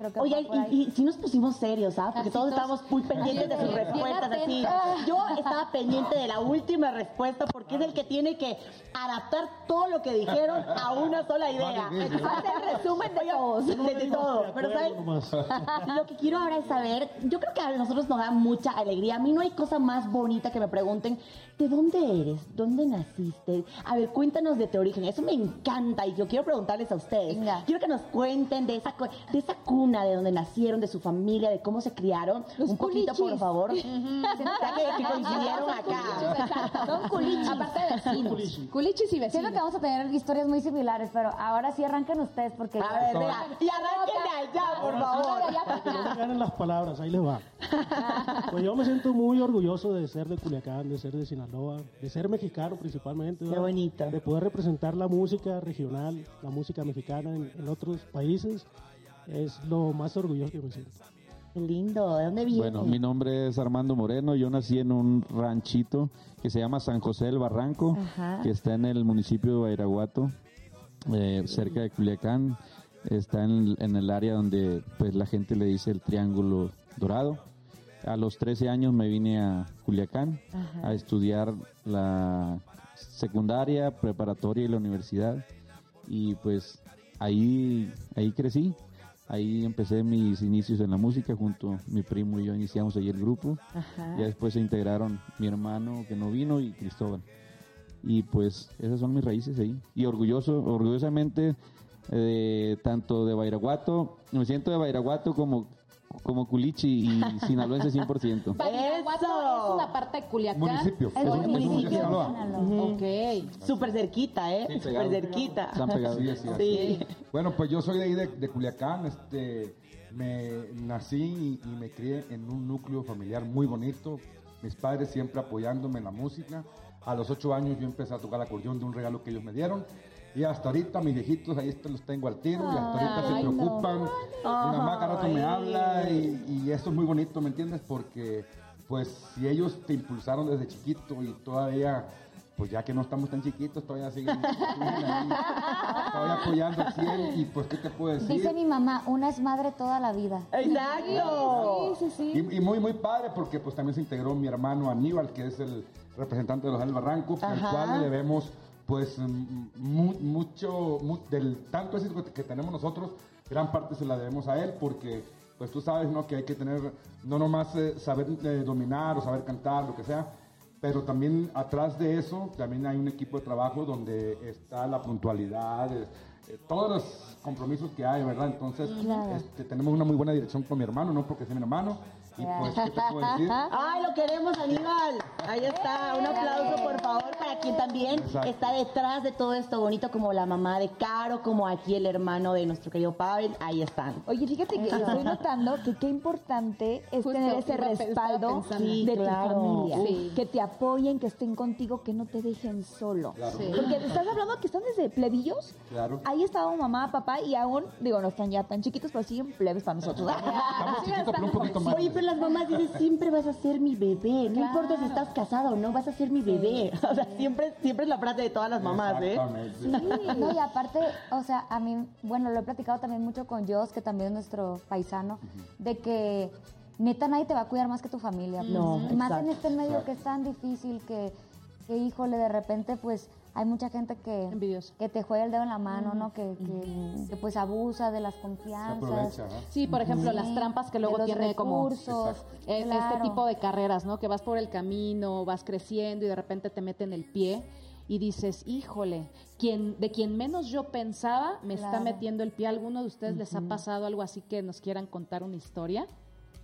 Creo que va Oye, y, y si nos pusimos serios, ¿sabes? Porque Así todos estábamos muy pendientes de sus respuestas. Así. Yo estaba pendiente de la última respuesta porque es el que tiene que adaptar todo lo que dijeron a una sola idea. Hace el resumen de todos. De, de todo. Pero, ¿sabes? Lo que quiero ahora es saber, yo creo que a nosotros nos da mucha alegría. A mí no hay cosa más bonita que me pregunten, ¿de dónde eres? ¿Dónde naciste? A ver, cuéntanos de tu origen. Eso me encanta y yo quiero preguntarles a ustedes. Venga. Quiero que nos cuenten de esa, de esa cuna, de donde nacieron, de su familia, de cómo se criaron. Un poquito, por culichis. favor. Ya que, que coincidieron acá. Son culichis. Aparte vecinos. Culichis y Siento que vecinos. vamos a tener historias muy similares, pero ahora sí arranquen ustedes porque... A ver, venga, y arranquen de allá, por favor. Que no me ganen las palabras, ahí les va. Pues yo me siento muy orgulloso de ser de Culiacán, de ser de Sinaloa, de ser mexicano principalmente. Qué ¿verdad? bonito. De poder representar la música regional, la música mexicana en, en otros países. Es lo más orgulloso que me siento. Qué lindo. ¿De dónde viene? Bueno, mi nombre es Armando Moreno. Yo nací en un ranchito que se llama San José del Barranco, Ajá. que está en el municipio de Bairaguato, eh, cerca de Culiacán. Está en, en el área donde pues la gente le dice el Triángulo Dorado. A los 13 años me vine a Culiacán Ajá. a estudiar la secundaria, preparatoria y la universidad. Y pues ahí, ahí crecí. Ahí empecé mis inicios en la música junto mi primo y yo iniciamos ahí el grupo. Ajá. Ya después se integraron mi hermano que no vino y Cristóbal. Y pues esas son mis raíces ahí. Y orgulloso, orgullosamente, eh, tanto de Bairaguato, me siento de Bairaguato como, como Culichi y sinaloense 100%. Badiraguato ¡Eso! es una parte de Culiacán. Municipio. Es un un municipio de Sinaloa. Sinaloa. Ok. Súper cerquita, ¿eh? Súper cerquita. Están pegados. Sí, sí, Sí. Bueno, pues yo soy de ahí de, de Culiacán, este, me nací y, y me crié en un núcleo familiar muy bonito, mis padres siempre apoyándome en la música. A los ocho años yo empecé a tocar acordeón de un regalo que ellos me dieron. Y hasta ahorita mis viejitos ahí los tengo al tiro y hasta ahorita se Ay, preocupan. Me habla y, y eso es muy bonito, ¿me entiendes? Porque pues si ellos te impulsaron desde chiquito y todavía pues ya que no estamos tan chiquitos, todavía siguen, siguen ahí, todavía apoyando al 100 y pues qué te puedo decir. Dice mi mamá, una es madre toda la vida. Exacto. Sí, sí, sí. Y, y muy, muy padre porque pues también se integró mi hermano Aníbal, que es el representante de los del Barranco, al cual le debemos pues mu- mucho, mu- del tanto éxito que, que tenemos nosotros, gran parte se la debemos a él porque pues tú sabes ¿no? que hay que tener, no nomás eh, saber eh, dominar o saber cantar, lo que sea, pero también atrás de eso también hay un equipo de trabajo donde está la puntualidad, eh, todos los compromisos que hay, ¿verdad? Entonces Claro. este, tenemos una muy buena dirección con mi hermano, no porque sea mi hermano, y pues, ¿qué te puedo decir? Ay, lo queremos, Aníbal. Ahí está. Un aplauso, por favor, para quien también Exacto. está detrás de todo esto bonito, como la mamá de Caro, como aquí el hermano de nuestro querido Pavel. Ahí están. Oye, fíjate que estoy notando que qué importante es Justo, tener ese respaldo pensando. Sí, de claro. tu familia. Sí. Que te apoyen, que estén contigo, que no te dejen solo. Claro. Sí. Porque te estás hablando que están desde plebillos. Claro. Ahí estaba mamá, papá y aún, digo, no están ya tan chiquitos, pero siguen plebes para nosotros. Estamos chiquitos, pero un poquito más. Oye, las mamás dicen, siempre vas a ser mi bebé. No importa si estás casada o no, vas a ser mi bebé. O sea, siempre, siempre es la frase de todas las mamás, ¿eh? Exactamente. No, y aparte, o sea, a mí, bueno, lo he platicado también mucho con Jos, que también es nuestro paisano, de que neta nadie te va a cuidar más que tu familia. pues. No, Y más en este medio Exacto. que es tan difícil que, que, híjole, de repente, pues, hay mucha gente que, que te juega el dedo en la mano, ¿no? Que, que, que, pues abusa de las Se confianzas. aprovecha, ¿no? Sí, por ejemplo, las trampas que luego tiene como recursos, Exacto. eh, claro. este tipo de carreras, ¿no? Que vas por el camino, vas creciendo y de repente te meten el pie y dices, híjole, quien, de quien menos yo pensaba me está metiendo el pie. ¿A alguno de ustedes les ha pasado algo así que nos quieran contar una historia?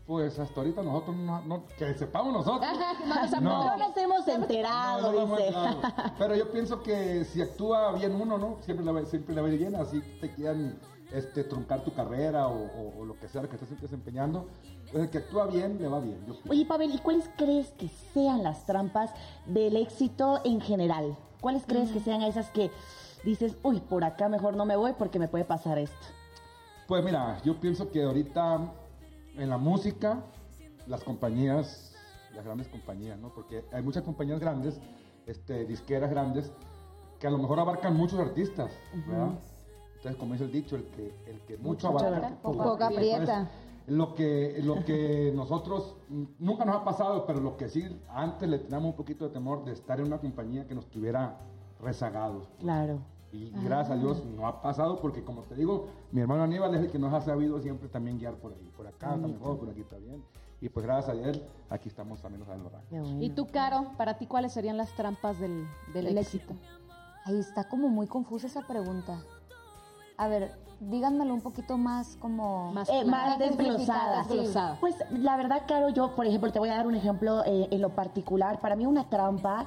Pues hasta ahorita nosotros, no, no- que sepamos nosotros. No, No. No nos hemos enterado, No, no, no, dice. Pero yo pienso que si actúa bien uno, ¿no? Siempre le va, siempre le va a ir bien, así te quieran este, truncar tu carrera o, o- o lo que sea que estés desempeñando. Pues el que actúa bien, le va bien. Yo. Oye, Pavel, ¿y cuáles crees que sean las trampas del éxito en general? ¿Cuáles crees que sean esas que dices, uy, por acá mejor no me voy porque me puede pasar esto? Pues mira, yo pienso que ahorita en la música, las compañías, las grandes compañías, ¿no? Porque hay muchas compañías grandes, este, disqueras grandes, que a lo mejor abarcan muchos artistas, ¿verdad? Entonces, como dice el dicho, el que, el que mucho, abarca, Poco aprieta. Lo que, lo que nosotros nunca nos ha pasado, pero lo que sí antes le teníamos un poquito de temor de estar en una compañía que nos tuviera rezagados. Claro. Y gracias a Dios no ha pasado porque, como te digo, mi hermano Aníbal es el que nos ha sabido siempre también guiar por ahí. Por acá está mejor, por aquí está bien. Y pues gracias a él, aquí estamos también los bueno. Y tú, Caro, para ti, ¿cuáles serían las trampas del, del El éxito? Ahí está como muy confusa esa pregunta. A ver, díganmelo un poquito más como... Más Eh, más desglosada. Sí. Pues la verdad, Caro, yo, por ejemplo, te voy a dar un ejemplo eh, en lo particular. Para mí una trampa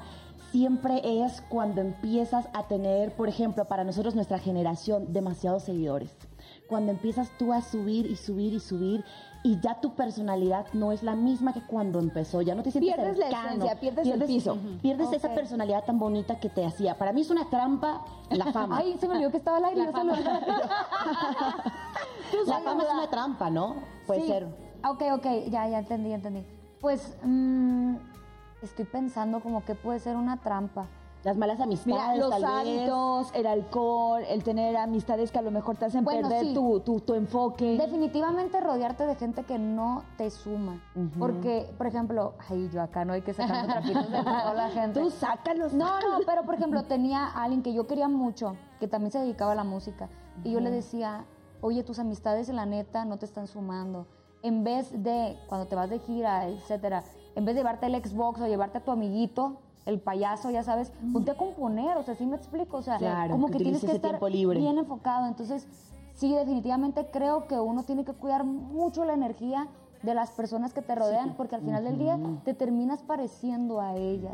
siempre es cuando empiezas a tener, por ejemplo, para nosotros nuestra generación, demasiados seguidores. Cuando empiezas tú a subir y subir y subir y ya tu personalidad no es la misma que cuando empezó, ya no te sientes Pierdes la cercano, esencia, pierdes el piso. Pierdes esa personalidad tan bonita que te hacía. Para mí es una trampa la fama. Ay, se me olvidó que estaba al aire. La lo- la fama es una trampa, ¿no? Puede Sí. ser. Ok, ok, ya, ya entendí, entendí. Pues mm, estoy pensando como que puede ser una trampa. Las malas amistades, Mira, los tal vez. hábitos, el alcohol, el tener amistades que a lo mejor te hacen Bueno, perder sí. tu, tu, tu enfoque. Definitivamente rodearte de gente que no te suma. Porque, por ejemplo, ay, yo acá no hay que sacar trapitos de toda la gente. Tú sácalos. No, no, pero por ejemplo, tenía a alguien que yo quería mucho, que también se dedicaba a la música. Y yo le decía, oye, tus amistades, la neta, no te están sumando. En vez de, cuando te vas de gira, etcétera, en vez de llevarte el Xbox o llevarte a tu amiguito, el payaso, ya sabes, ponte a componer, o sea, sí me explico, o sea, Claro, como que que tienes que estar libre. bien enfocado. Entonces, sí, definitivamente creo que uno tiene que cuidar mucho la energía de las personas que te rodean, porque al final del día te terminas pareciendo a ellas,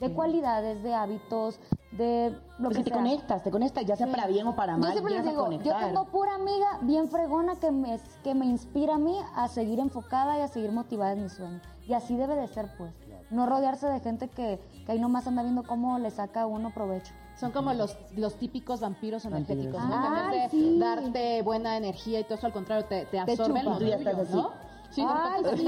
de cualidades, de hábitos, de lo Porque que te sea. conectas, te conectas, ya sea Sí. para bien o para Yo mal. siempre les digo, yo tengo pura amiga bien fregona que me, que me inspira a mí a seguir enfocada y a seguir motivada en mi sueño. Y así debe de ser, pues. No rodearse de gente que, que ahí nomás anda viendo cómo le saca a uno provecho. Son como los, los típicos vampiros energéticos, ¿no? Ah, que en vez de sí. darte buena energía y todo eso, al contrario, te, te absorben chupa. lo Tú ya tuyo, estás así. ¿no? Sí, Ay, sí.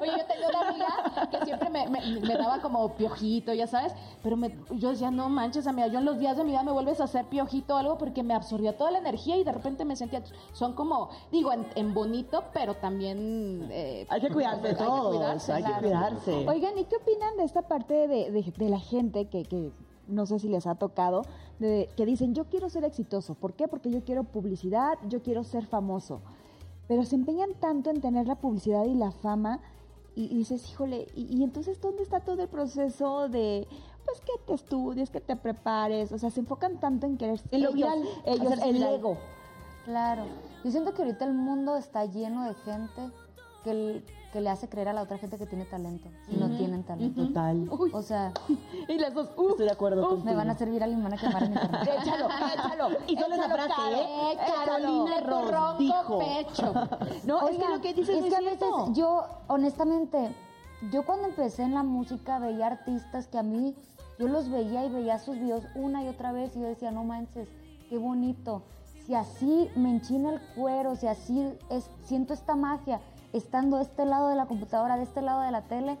Oye, yo tenía una amiga que siempre me, me- me daba como piojito, ya sabes, pero me, yo decía, no manches, amiga, yo en los días de mi vida me vuelves a hacer piojito o algo porque me absorbió toda la energía y de repente me sentía, son como, digo, en, en bonito, pero también... eh, Hay que cuidarse de hay que todos, cuidarse, hay que claro. cuidarse. Oigan, ¿y qué opinan de esta parte de, de- de la gente que, que no sé si les ha tocado, de, que dicen, yo quiero ser exitoso? ¿Por qué? Porque yo quiero publicidad, yo quiero ser famoso. Pero se empeñan tanto en tener la publicidad y la fama y, y dices, híjole, y, y entonces ¿dónde está todo el proceso de... Pues que te estudies, que te prepares, o sea, se enfocan tanto en querer En lo ellos, viral, ellos, hacerse el viral. ego. Claro. Yo siento que ahorita el mundo está lleno de gente que, el- que le hace creer a la otra gente que tiene talento y no tienen talento. Total. O sea, Y las dos, uh, Estoy de acuerdo contigo. me van a servir a y me van a quemar en internet. échalo, échalo. Y solo esa frase, Caro, ¿eh? échalo. Carolina Ross dijo. pecho. No, es que lo que dices es que a cierto. veces yo, honestamente, yo cuando empecé en la música veía artistas que a mí, yo los veía y veía sus videos una y otra vez y yo decía, no manches, qué bonito. Si así me enchina el cuero, si así es, siento esta magia, estando de este lado de la computadora, de este lado de la tele,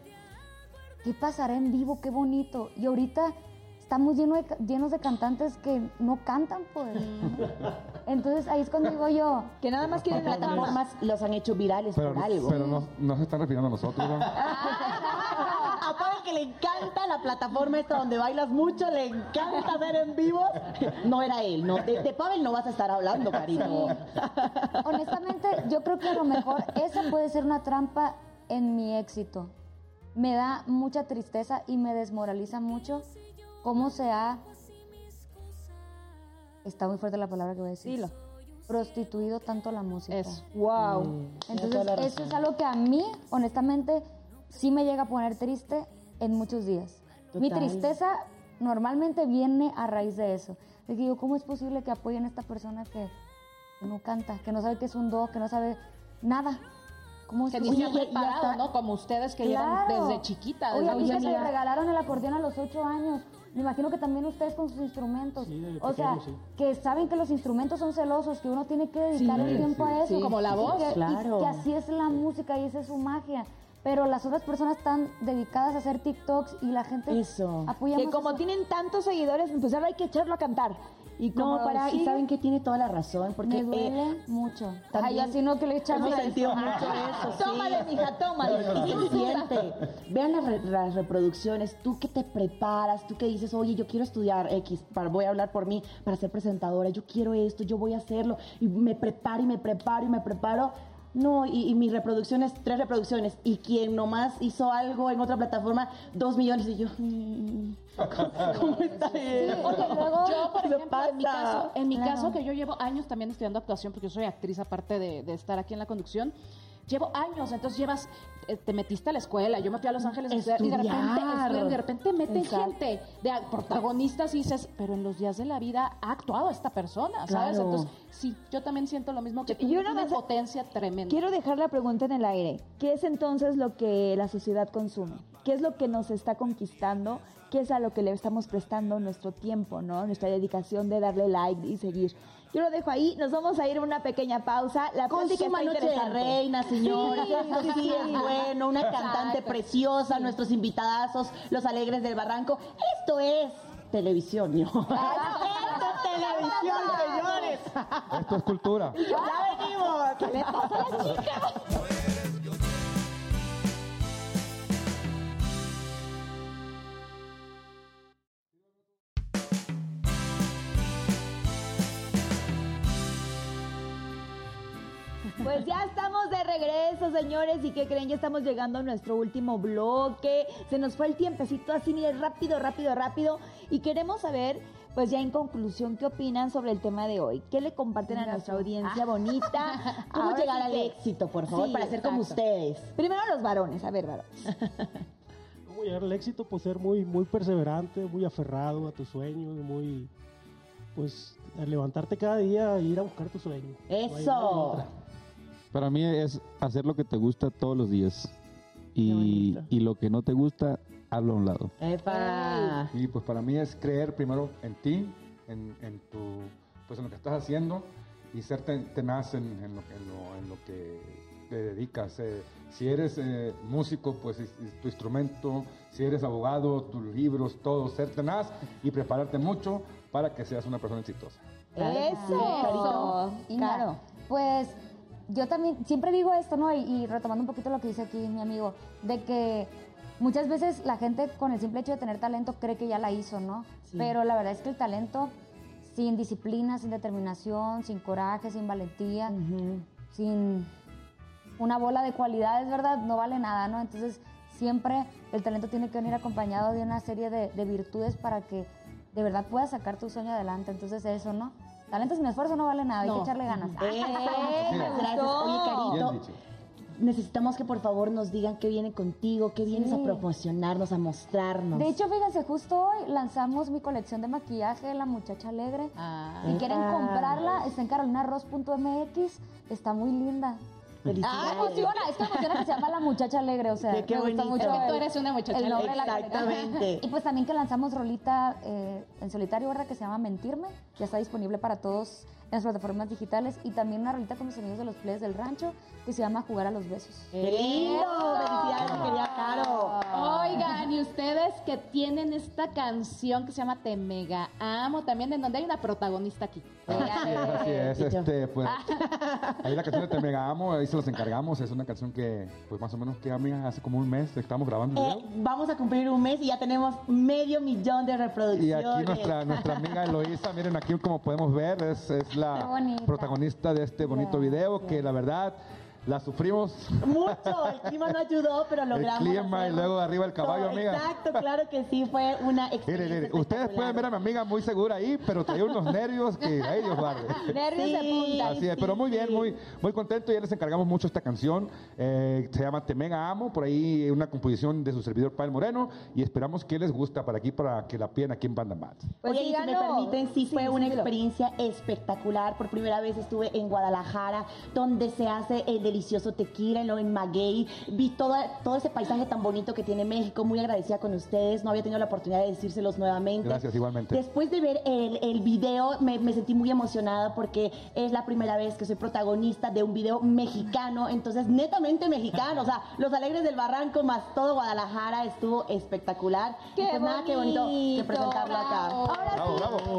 ¿qué pasará en vivo? Qué bonito. Y ahorita estamos lleno de llenos de cantantes que no cantan, pues. Entonces ahí es cuando digo yo, que nada más quieren la Plataformas los han hecho virales Pero, por algo. pero no, no se están refiriendo a nosotros, ¿no? Que le encanta la plataforma esta donde bailas mucho, le encanta ver en vivo. No era él, no. De, de Pavel no vas a estar hablando, cariño. Honestamente, yo creo que a lo mejor esa puede ser una trampa en mi éxito. Me da mucha tristeza y me desmoraliza mucho cómo se ha... Está muy fuerte la palabra que voy a decir. Dilo. Prostituido tanto la música. Eso. Wow. Entonces, eso es algo que a mí, honestamente, sí me llega a poner triste en muchos días. Mi Total. tristeza normalmente viene a raíz de eso. De que digo, ¿cómo es posible que apoyen a esta persona que, no canta, que no sabe que es un do, que no sabe nada? ¿Cómo es Que ni se y- y preparado, hasta- ¿no? Como ustedes que Claro. llevan desde chiquita. Oye, Desde a mí que me regalaron el acordeón a los ocho años. Me imagino que también ustedes con sus instrumentos. Sí, o sea, sí. que saben que los instrumentos son celosos, que uno tiene que dedicar el tiempo a eso. sí. Como la Y voz, que- y claro. que así es la música y esa es su magia. Pero las otras personas están dedicadas a hacer TikToks y la gente Eso. apoya Que como eso. tienen tantos seguidores, pues ahora hay que echarlo a cantar. Y como No, para, y saben que tiene toda la razón, porque Me eh, duele mucho. también Ay, así no que le a sentido eso. mucho eso. sí. Tómale, mija, tómale. Y se siente. Vean las, re- las reproducciones, tú que te preparas, tú que dices, oye, yo quiero estudiar X, para, voy a hablar por mí, para ser presentadora, yo quiero esto, yo voy a hacerlo, y me preparo y me preparo y me preparo. No, y, y mi reproducción es tres reproducciones, y quien nomás hizo algo en otra plataforma, dos millones, y yo, mm, ¿cómo está eso? porque luego- Yo, por ¿Qué ejemplo, en mi, caso, en mi Claro. caso, que yo llevo años también estudiando actuación, porque yo soy actriz aparte de, de estar aquí en la conducción, llevo años, entonces llevas, eh, te metiste a la escuela, yo me fui a Los Ángeles estudiar, y de repente, estudian, de repente meten Exacto. gente de protagonistas y dices, pero en los días de la vida ha actuado esta persona, ¿sabes? Claro. Entonces, sí, yo también siento lo mismo que tú, Y una potencia tremenda. Quiero dejar la pregunta en el aire. ¿Qué es entonces lo que la sociedad consume? ¿Qué es lo que nos está conquistando? ¿Qué es a lo que le estamos prestando nuestro tiempo, ¿no? Nuestra dedicación de darle like y seguir. Yo lo dejo ahí, nos vamos a ir a una pequeña pausa. La plática está Noche de interesante. Reina, señores. Sí, sí sí. es bueno. Una cantante Exacto. preciosa, nuestros invitadazos, los alegres del barranco. Esto es televisión, ¿no? Esto es televisión, señores. Esto es cultura. Ya venimos. ¿Qué le pasa a la chica? Pues ya estamos de regreso, señores, y ¿qué creen? Ya estamos llegando a nuestro último bloque. Se nos fue el tiempecito así, mire, rápido, rápido, rápido. Y queremos saber, pues ya en conclusión, ¿qué opinan sobre el tema de hoy? ¿Qué le comparten a nuestra audiencia bonita? ¿Cómo Ahora llegar sí al que- éxito, por favor, Sí, para ser como ustedes? Primero los varones, a ver, varones. ¿Cómo llegar al éxito? Pues ser muy, muy perseverante, muy aferrado a tus sueños, muy, pues, a levantarte cada día e ir a buscar tu sueño. No Eso. Para mí es hacer lo que te gusta todos los días. Y, lo que no te gusta, hazlo a un lado. Epa. Y pues para mí es creer primero en ti, en, en tu, pues en lo que estás haciendo y ser ten- tenaz en, en lo, en lo- en lo que te dedicas. Eh, si eres eh, músico, pues es- es tu instrumento, si eres abogado, tus libros, todo, ser tenaz y prepararte mucho para que seas una persona exitosa. Eso. Inda, Claro. Pues yo también siempre digo esto, ¿no? Y, y retomando un poquito lo que dice aquí mi amigo, de que muchas veces la gente con el simple hecho de tener talento cree que ya la hizo, ¿no? Pero la verdad es que el talento sin disciplina, sin determinación, sin coraje, sin valentía, sin una bola de cualidades, ¿verdad? No vale nada, ¿no? Entonces siempre el talento tiene que venir acompañado de una serie de, de virtudes para que de verdad puedas sacar tu sueño adelante. Entonces eso, ¿no? Talento sin esfuerzo no vale nada, hay que echarle ganas. Eh, gracias. Oye, Carito, necesitamos que por favor nos digan qué viene contigo, qué vienes a Sí. promocionarnos, a mostrarnos. De hecho, fíjense, justo hoy lanzamos mi colección de maquillaje, La Muchacha Alegre. Ah. Si quieren comprarla, está en carolinarroz.mx, está muy linda. Ah, emociona, es que emociona que se llama La Muchacha Alegre, o sea, Qué- me gusta bonito. mucho Es que tú eres una muchacha el nombre de la Exactamente. colección. Y pues también que lanzamos rolita eh, en solitario, ¿verdad? Que se llama Mentirme, ya está disponible para todos en las plataformas digitales y también una rolita con los sonidos de los players del rancho que se llama Jugar a los Besos. ¡Qué lindo! ¡Felicidades, querida Caro! Oigan, y ustedes que tienen esta canción que se llama Te Mega Amo, también en donde hay una protagonista aquí. Así es, así es. Y. Este, pues, ahí la canción de Te Mega Amo, ahí se los encargamos. Es una canción que, pues más o menos, que amiga, hace como un mes estamos grabando el Eh, vamos a cumplir un mes y ya tenemos medio millón de Y reproducciones. aquí nuestra, nuestra amiga Eloísa, miren aquí como podemos ver, es, es la protagonista de este bonito video que la verdad la sufrimos. Mucho, el clima no ayudó, pero logramos. clima y luego arriba el caballo, Todo, amiga. Exacto, claro que sí, fue una experiencia miren, ustedes pueden ver a mi amiga muy segura ahí, pero traía unos nervios que, ay Dios guarde. Nervios de punta. Así es, pero muy bien, muy, muy contento. Ya les encargamos mucho esta canción. eh, se llama Te Mega Amo. Por ahí una composición de su servidor Pael Moreno. Y esperamos que les gusta para aquí, para que la piden aquí en Banda Mat. Pues Oye, y si me permiten, sí, fue Sí, una experiencia espectacular. Por primera vez estuve en Guadalajara, donde se hace el delicioso tequila, en, lo- en Maguey. Vi toda, todo ese paisaje tan bonito que tiene México. Muy agradecida con ustedes. No había tenido la oportunidad de decírselos nuevamente. Gracias, igualmente. Después de ver el, el video, me, me sentí muy emocionada porque es la primera vez que soy protagonista de un video mexicano. Entonces, netamente mexicano. O sea, Los Alegres del Barranco más todo Guadalajara estuvo espectacular. ¡Qué y pues nada, qué bonito que bonito! presentarlo acá. Ahora Bravo, sí, bravo.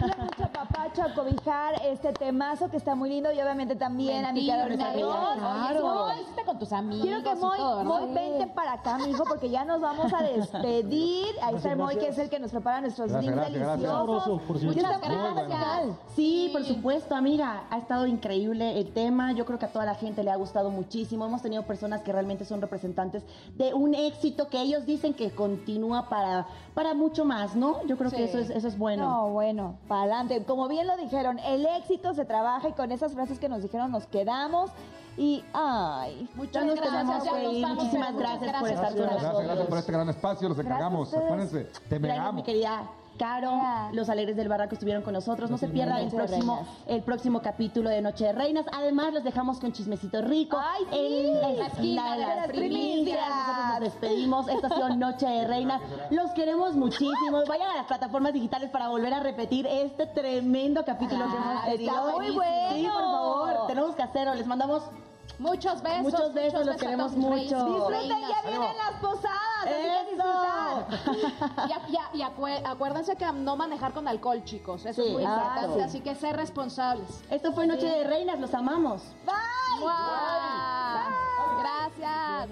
Darle mucho papacho, a cobijar este temazo que está muy lindo y obviamente también a mi Mentirme, Ross. Oye, ¿cómo lo hiciste con tus amigos Quiero que Moy. Moy, vente para acá, mijo, porque ya nos vamos a despedir. Ahí está el Moy, que es el que nos prepara nuestros Gracias, drinks gracias. deliciosos. Muchas gracias. Sí, por supuesto, amiga, ha estado increíble el tema. Yo creo que a toda la gente le ha gustado muchísimo. Hemos tenido personas que realmente son representantes de un éxito que ellos dicen que continúa para, para mucho más, ¿no? Yo creo Sí. que eso es, eso es bueno. No, bueno, para adelante. Como bien lo dijeron, el éxito se trabaja y con esas frases que nos dijeron nos quedamos. Y, ay, Muchas nos gracias. tenemos ya nos vamos, Muchísimas gracias muchas por estar con Gracias, Gracias, gracias por este gran espacio, los encargamos. Acuérdense, te Gracias, mi querida Caro, Ya. los alegres del barraco estuvieron con nosotros. No se pierdan el próximo, el próximo capítulo de Noche de Reinas. Además, los dejamos con chismecito rico. Ay, sí. En La esquina de las primicias. Nosotros nos despedimos. Esto ha sido Noche de Reinas. Los queremos muchísimo. Vayan a las plataformas digitales para volver a repetir este tremendo capítulo que Ah, hemos tenido. está muy Sí, bueno. por favor. Tenemos que hacerlo. Les mandamos Muchos besos. Muchos besos, los a queremos mucho. disfruten, ya vienen las posadas, así que disfrutar. Y, a- y a- y acue- acuérdense que no manejar con alcohol, chicos. Eso Sí, es muy importante. Así que ser responsables. Esto fue Noche de Reinas. Los amamos. Bye. Gracias.